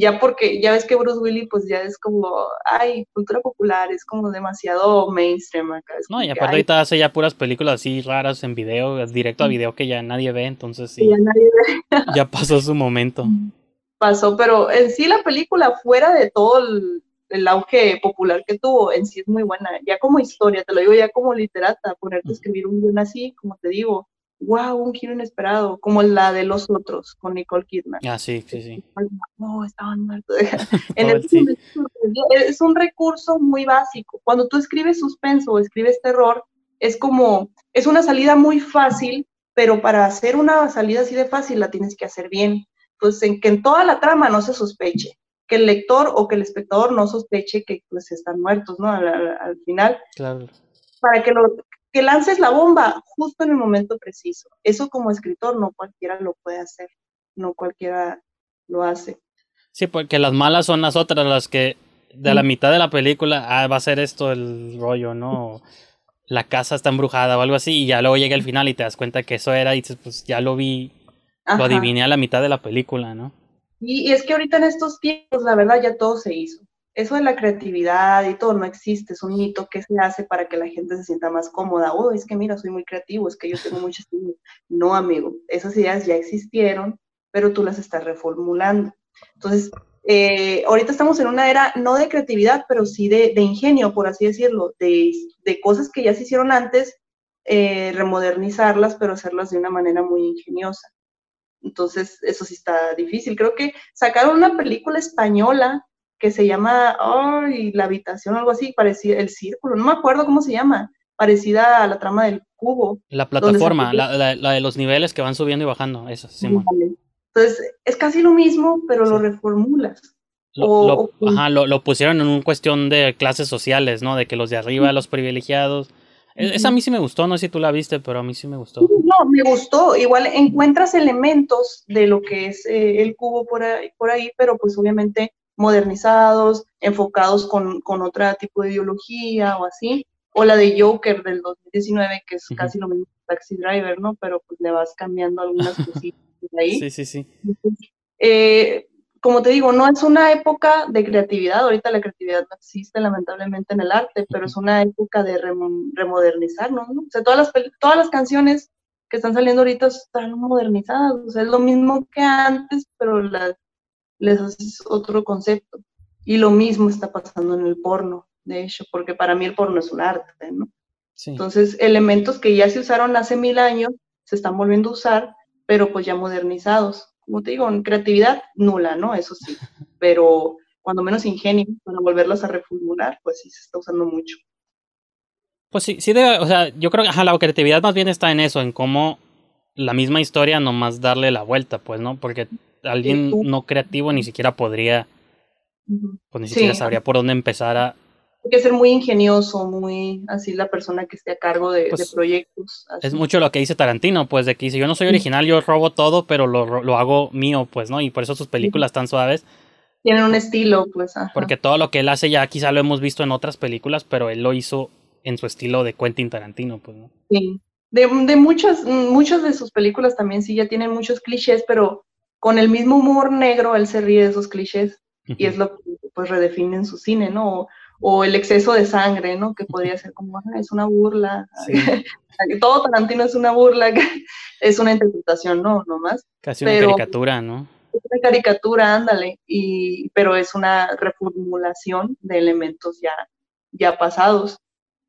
[SPEAKER 2] Ya porque, ya ves que Bruce Willis, pues ya es como, ay, cultura popular, es como demasiado mainstream acá.
[SPEAKER 1] No, y aparte ahorita hace ya puras películas así raras en video, directo a video que ya nadie ve, entonces sí,
[SPEAKER 2] ya nadie ve.
[SPEAKER 1] ya pasó su momento.
[SPEAKER 2] Pasó, pero en sí la película, fuera de todo el, el auge popular que tuvo, en sí es muy buena. Ya como historia, te lo digo ya como literata, ponerte a escribir un guion así, como te digo, wow, un giro inesperado, como la de los otros con Nicole Kidman.
[SPEAKER 1] Ah, sí, sí, sí.
[SPEAKER 2] No, estaban muertos. (laughs) en
[SPEAKER 1] Oh,
[SPEAKER 2] el-
[SPEAKER 1] sí.
[SPEAKER 2] Es un recurso muy básico. Cuando tú escribes suspenso o escribes terror, es como, es una salida muy fácil, pero para hacer una salida así de fácil la tienes que hacer bien. Pues en que en toda la trama no se sospeche, que el lector o que el espectador no sospeche que pues están muertos, ¿no? Al, al- al final,
[SPEAKER 1] Claro.
[SPEAKER 2] para que lo que lances la bomba justo en el momento preciso. Eso como escritor no cualquiera lo puede hacer, no cualquiera lo hace.
[SPEAKER 1] Sí, porque las malas son las otras, las que de la
[SPEAKER 2] Mm.
[SPEAKER 1] mitad de la película, ah, va a ser esto el rollo, ¿no? La casa está embrujada o algo así, y ya luego llega el final y te das cuenta que eso era, y dices, pues ya lo vi, lo
[SPEAKER 2] Ajá.
[SPEAKER 1] adiviné a la mitad de la película, ¿no?
[SPEAKER 2] Y, y es que ahorita en estos tiempos, la verdad, ya todo se hizo. Eso de la creatividad y todo no existe, es un mito que se hace para que la gente se sienta más cómoda. Oh, es que mira, soy muy creativo, es que yo tengo muchas ideas. No, amigo, esas ideas ya existieron, pero tú las estás reformulando. Entonces, eh, ahorita estamos en una era no de creatividad, pero sí de, de ingenio, por así decirlo, de, de cosas que ya se hicieron antes, eh, remodernizarlas, pero hacerlas de una manera muy ingeniosa. Entonces, eso sí está difícil. Creo que sacaron una película española que se llama, ay, La habitación algo así, parecida, El Círculo, no me acuerdo cómo se llama, parecida a la trama del cubo.
[SPEAKER 1] La plataforma, la, la, la de los niveles que van subiendo y bajando, eso, sí,
[SPEAKER 2] Entonces, es casi lo mismo, pero lo reformulas.
[SPEAKER 1] Lo,
[SPEAKER 2] O-
[SPEAKER 1] lo-
[SPEAKER 2] o-
[SPEAKER 1] ajá, lo, lo pusieron en una cuestión de clases sociales, ¿no? De que los de arriba, los privilegiados. Esa a mí sí me gustó, no sé si tú la viste, pero a mí sí me gustó.
[SPEAKER 2] No, me gustó. Igual encuentras elementos de lo que es eh, el cubo por ahí, por ahí, pero pues obviamente modernizados, enfocados con, con otro tipo de ideología o así. O la de Joker del 2019, que es casi lo mismo que Taxi Driver, ¿no? Pero pues le vas cambiando algunas cositas ahí.
[SPEAKER 1] Sí, sí, sí.
[SPEAKER 2] Eh, como te digo, no es una época de creatividad, ahorita la creatividad no existe lamentablemente en el arte, pero es una época de remo- remodernizarnos, ¿no? O sea, todas las, todas las canciones que están saliendo ahorita están modernizadas, o sea, es lo mismo que antes, pero las, les haces otro concepto. Y lo mismo está pasando en el porno, de hecho, porque para mí el porno es un arte, ¿no?
[SPEAKER 1] sí.
[SPEAKER 2] Entonces, elementos que ya se usaron hace mil años se están volviendo a usar, pero pues ya modernizados. Como te digo, en creatividad nula, ¿no? Eso sí. (laughs) Pero cuando menos ingenio para volverlas a reformular, pues sí se está usando mucho.
[SPEAKER 1] Pues sí, sí debe, o sea, yo creo que ajá, la creatividad más bien está en eso, en cómo la misma historia nomás darle la vuelta, pues, ¿no? Porque alguien no creativo ni siquiera podría, pues ni siquiera
[SPEAKER 2] Sí.
[SPEAKER 1] sabría por dónde empezar a...
[SPEAKER 2] Que ser muy ingenioso, muy así la persona que esté a cargo de,
[SPEAKER 1] Pues,
[SPEAKER 2] de proyectos. así.
[SPEAKER 1] Es mucho lo que dice Tarantino, pues, de que dice, yo no soy original, yo robo todo, pero lo, lo hago mío, pues, ¿no? Y por eso sus películas tan suaves,
[SPEAKER 2] Tienen un estilo, pues. ajá.
[SPEAKER 1] porque todo lo que él hace ya quizá lo hemos visto en otras películas, pero él lo hizo en su estilo de Quentin Tarantino, pues, ¿no?
[SPEAKER 2] Sí. De, de muchas, muchas de sus películas también sí ya tienen muchos clichés, pero con el mismo humor negro él se ríe de esos clichés y es lo que pues redefine en su cine, ¿no? O, el exceso de sangre, ¿no? Que podría ser como, "Ah, es una burla.
[SPEAKER 1] Sí, (laughs)
[SPEAKER 2] Todo Tarantino es una burla, (laughs) es una interpretación, ¿no? No más.
[SPEAKER 1] casi una
[SPEAKER 2] Pero-
[SPEAKER 1] caricatura, ¿no?
[SPEAKER 2] Es una caricatura, ándale, y, pero es una reformulación de elementos ya, ya pasados.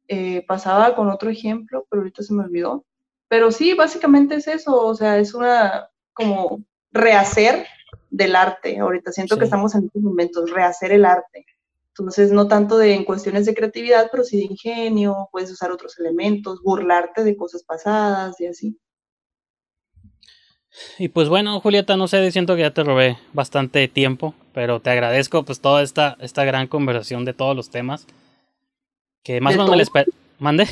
[SPEAKER 2] Eh, pasaba con otro ejemplo, pero ahorita se me olvidó. Pero sí, básicamente es eso, o sea, es una como rehacer del arte. Ahorita siento
[SPEAKER 1] Sí.
[SPEAKER 2] que estamos en estos momentos, rehacer el arte. Entonces, no tanto de en cuestiones de creatividad, pero sí de ingenio, puedes usar otros elementos, burlarte de cosas pasadas y así.
[SPEAKER 1] Y pues bueno, Julieta, no sé, siento que ya te robé bastante tiempo, pero te agradezco pues toda esta, esta gran conversación de todos los temas. Que más
[SPEAKER 2] ¿De
[SPEAKER 1] o menos me esper- ¿Mande?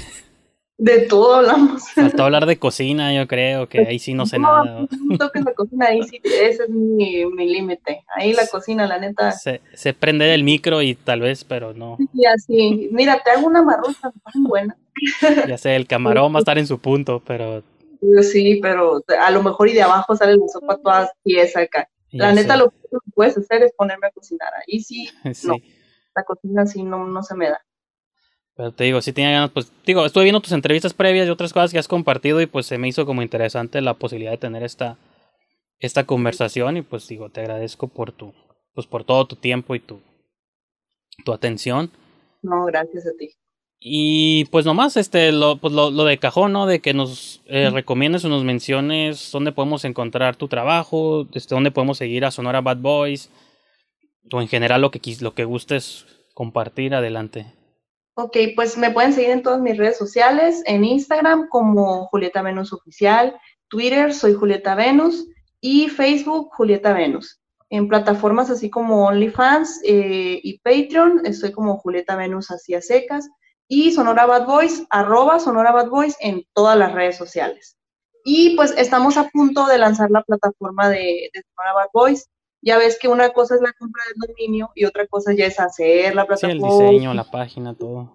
[SPEAKER 2] De todo hablamos.
[SPEAKER 1] Faltó hablar de cocina, yo creo, que ahí sí no sé nada.
[SPEAKER 2] No toques la cocina, ahí sí, ese es mi, mi límite. Ahí la cocina, la neta.
[SPEAKER 1] Se, se prende el micro y tal vez, pero no.
[SPEAKER 2] Sí, así. Mira, te hago una marrucha tan buena.
[SPEAKER 1] Ya sé, el camarón va a estar en su punto, pero. (laughs)
[SPEAKER 2] Sí, pero a lo mejor y de abajo sale la sopa toda tiesa acá. La
[SPEAKER 1] ya
[SPEAKER 2] neta,
[SPEAKER 1] sé.
[SPEAKER 2] lo que puedes hacer es ponerme a cocinar. Ahí sí, (laughs)
[SPEAKER 1] Sí.
[SPEAKER 2] no. la cocina sí no, no se me da.
[SPEAKER 1] Pero te digo, si tenía ganas, pues digo, estuve viendo tus entrevistas previas y otras cosas que has compartido y pues se me hizo como interesante la posibilidad de tener esta esta conversación y pues digo, te agradezco por tu pues por todo tu tiempo y tu tu atención.
[SPEAKER 2] No, gracias a ti.
[SPEAKER 1] Y pues nomás este lo pues lo, lo de cajón, ¿no? De que nos eh, recomiendes o nos menciones dónde podemos encontrar tu trabajo, este dónde podemos seguir a Sonora Bad Boys o en general lo que lo que gustes compartir adelante.
[SPEAKER 2] Ok, pues me pueden seguir en todas mis redes sociales, en Instagram como Julieta Venus Oficial, Twitter soy Julieta Venus y Facebook Julieta Venus. En plataformas así como OnlyFans eh, y Patreon estoy como Julieta Venus así a secas y Sonora Bad Boys, arroba Sonora Bad Boys en todas las redes sociales. Y pues estamos a punto de lanzar la plataforma de, de Sonora Bad Boys. Ya ves que una cosa es la compra del dominio y otra cosa ya es hacer la
[SPEAKER 1] Sí, el
[SPEAKER 2] plataforma.
[SPEAKER 1] diseño, la página, todo.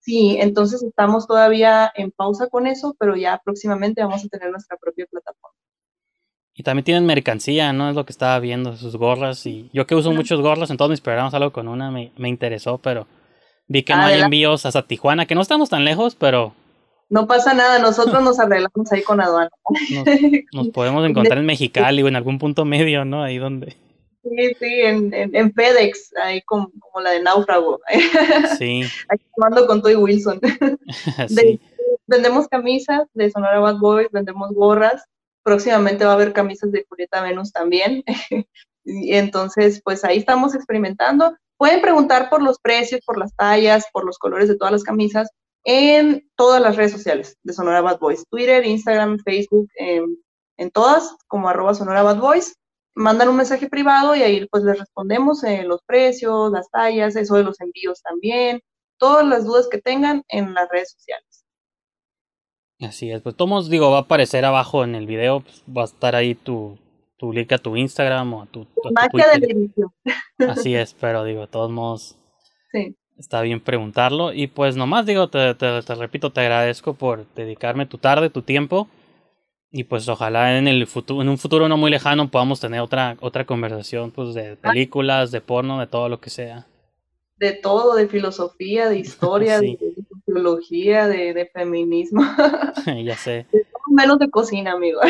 [SPEAKER 2] Sí, entonces estamos todavía en pausa con eso, pero ya próximamente vamos a tener nuestra propia plataforma.
[SPEAKER 1] Y también tienen mercancía, ¿no? Es lo que estaba viendo, sus gorras. Y yo que uso muchos gorras en todos mis programas, algo con una me, me interesó, pero vi que no hay
[SPEAKER 2] Adelante.
[SPEAKER 1] envíos hasta Tijuana, que no estamos tan lejos, pero
[SPEAKER 2] No pasa nada, nosotros nos arreglamos ahí con aduana.
[SPEAKER 1] nos, nos podemos encontrar en (laughs) Mexicali o en algún punto medio, ¿no? Ahí donde.
[SPEAKER 2] Sí, sí, en, en, en FedEx, ahí como, como la de Náufrago. (laughs)
[SPEAKER 1] Sí,
[SPEAKER 2] Aquí mando con Toy Wilson. (laughs)
[SPEAKER 1] sí.
[SPEAKER 2] De- vendemos camisas de Sonora Bad Boys, vendemos gorras. Próximamente va a haber camisas de Julieta Venus también. y entonces, pues ahí estamos experimentando. Pueden preguntar por los precios, por las tallas, por los colores de todas las camisas en todas las redes sociales de Sonora Bad Boys. Twitter, Instagram, Facebook, en, en todas, como arroba Sonora Bad Boys. Mandan un mensaje privado y ahí pues les respondemos eh, los precios, las tallas, eso de los envíos también, todas las dudas que tengan en las redes sociales.
[SPEAKER 1] Así es. Pues todos, digo, va a aparecer abajo en el video, pues, va a estar ahí tu, tu link a tu Instagram o a tu, a tu
[SPEAKER 2] Magia de la
[SPEAKER 1] Twitter. Así es, pero digo, de todos modos.
[SPEAKER 2] Sí.
[SPEAKER 1] Está bien preguntarlo. Y pues nomás digo, te, te, te repito, te agradezco por dedicarme tu tarde, tu tiempo. Y pues ojalá en el futuro, en un futuro no muy lejano podamos tener otra, otra conversación, pues de películas, de porno, de todo lo que sea.
[SPEAKER 2] De todo, de filosofía, de historia, (laughs)
[SPEAKER 1] Sí.
[SPEAKER 2] de sociología, de, de feminismo. (laughs)
[SPEAKER 1] ya sé. (laughs)
[SPEAKER 2] Menos de cocina, amigo.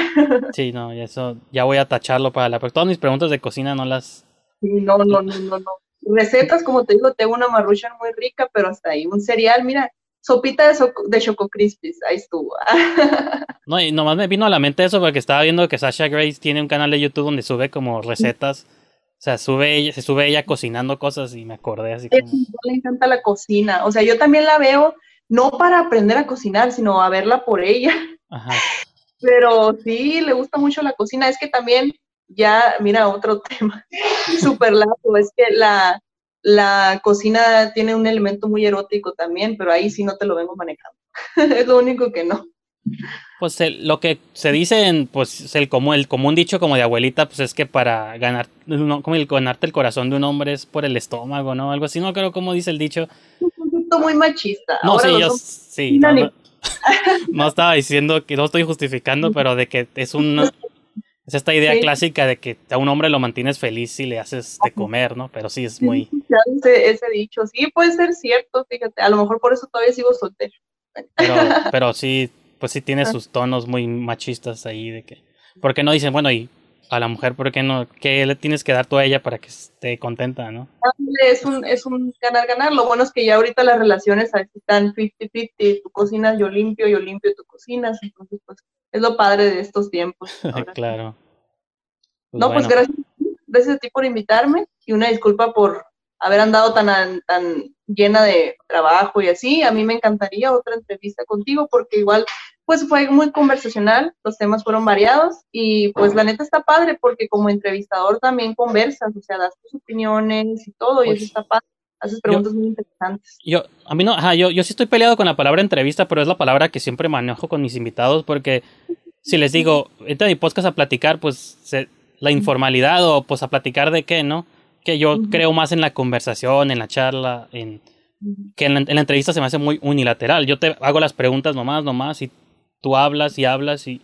[SPEAKER 1] Sí, no, eso ya voy a tacharlo para la. Porque todas mis preguntas de cocina no las.
[SPEAKER 2] Sí, no, no, no, no, no. Recetas, como te digo, tengo una marrucha muy rica, pero hasta ahí. Un cereal, mira, sopita de, soco- de Choco Crispies, ahí estuvo. (laughs)
[SPEAKER 1] No, y nomás me vino a la mente eso porque estaba viendo que Sasha Grace tiene un canal de YouTube donde sube como recetas. O sea, sube ella, se sube ella cocinando cosas y me acordé así como.
[SPEAKER 2] le encanta la cocina. O sea, yo también la veo, no para aprender a cocinar, sino a verla por ella.
[SPEAKER 1] Ajá. (laughs)
[SPEAKER 2] Pero sí, le gusta mucho la cocina. Es que también, ya, mira, otro (laughs) tema súper largo, es que la, la cocina tiene un elemento muy erótico también, pero ahí sí no te lo vengo manejando. (laughs) es lo único que no.
[SPEAKER 1] Pues el- lo que se dice en, pues es el común, el común dicho como de abuelita, pues es que para ganar, no, como el ganarte el corazón de un hombre es por el estómago, ¿no? Algo así, no creo cómo dice el dicho.
[SPEAKER 2] Un concepto muy machista.
[SPEAKER 1] No,
[SPEAKER 2] Ahora
[SPEAKER 1] sí, yo sí, no,
[SPEAKER 2] ni-
[SPEAKER 1] no, (laughs) no estaba diciendo que no estoy justificando, pero de que es una es esta idea
[SPEAKER 2] Sí.
[SPEAKER 1] clásica de que a un hombre lo mantienes feliz si le haces de comer, ¿no? Pero sí es muy
[SPEAKER 2] Ya ese, ese dicho, sí puede ser cierto, fíjate, a lo mejor por eso todavía sigo soltero.
[SPEAKER 1] pero (laughs) pero sí, pues sí tiene sus tonos muy machistas ahí de que ¿por qué no dicen, bueno, y a la mujer por qué no qué le tienes que dar tú a ella para que esté contenta, ¿no?
[SPEAKER 2] Es un, es un ganar-ganar. Lo bueno es que ya ahorita las relaciones están 50-50. Tú cocinas, yo limpio, yo limpio, tú cocinas. Entonces, pues, es lo padre de estos tiempos. (laughs)
[SPEAKER 1] claro. Pues
[SPEAKER 2] no, pues gracias, gracias a ti por invitarme y una disculpa por haber andado tan, tan llena de trabajo y así. A mí me encantaría otra entrevista contigo porque igual, pues fue muy conversacional, los temas fueron variados y pues la neta está padre porque como entrevistador también conversas, o sea, das tus opiniones y todo y
[SPEAKER 1] Pues,
[SPEAKER 2] eso está padre. Haces preguntas muy interesantes.
[SPEAKER 1] Yo, a mí no, ajá, yo, yo sí estoy peleado con la palabra entrevista, pero es la palabra que siempre manejo con mis invitados, porque si les digo, entra a mi podcast a platicar, pues la informalidad o pues a platicar de qué, ¿no? Que yo creo más en la conversación, en la charla, en que en la, en la, entrevista se me hace muy unilateral. Yo te hago las preguntas nomás, nomás, y tú hablas y hablas y,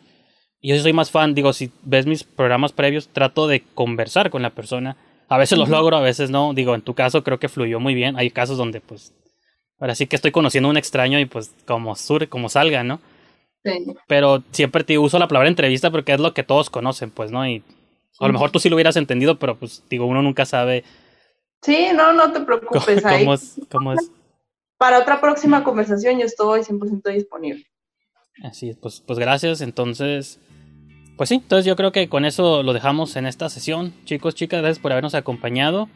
[SPEAKER 1] y yo soy más fan, digo, si ves mis programas previos, trato de conversar con la persona a veces los logro, a veces no. Digo, en tu caso creo que fluyó muy bien. Hay casos donde, pues, ahora sí que estoy conociendo a un extraño y pues como sur, como salga, ¿no?
[SPEAKER 2] Sí.
[SPEAKER 1] Pero siempre te uso la palabra entrevista porque es lo que todos conocen, pues, ¿no? Y a lo mejor tú sí lo hubieras entendido, pero pues, digo, uno nunca sabe.
[SPEAKER 2] Sí, no, no te preocupes. (laughs)
[SPEAKER 1] ¿Cómo, es, cómo es?
[SPEAKER 2] Para otra próxima conversación yo estoy 100% disponible.
[SPEAKER 1] Así es, pues, pues gracias. Entonces, pues sí, entonces yo creo que con eso lo dejamos en esta sesión. Chicos, chicas, gracias por habernos acompañado.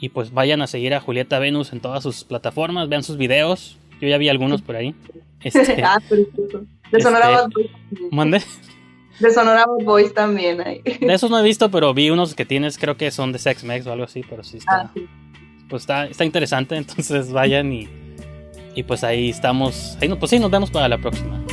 [SPEAKER 1] Y pues vayan a seguir a Julieta Venus en todas sus plataformas, vean sus videos. Yo ya vi algunos por ahí. (laughs) Este,
[SPEAKER 2] ah. De Sonora
[SPEAKER 1] este,
[SPEAKER 2] Bad Boys.
[SPEAKER 1] ¿Mande?
[SPEAKER 2] De Sonora Boys también ahí.
[SPEAKER 1] De esos no he visto, pero vi unos que tienes, creo que son de Sex Mex o algo así, pero sí está.
[SPEAKER 2] Ah, sí.
[SPEAKER 1] Pues está, está interesante, (laughs) entonces vayan y, y pues ahí estamos. Ahí, no- pues sí, nos vemos para la próxima.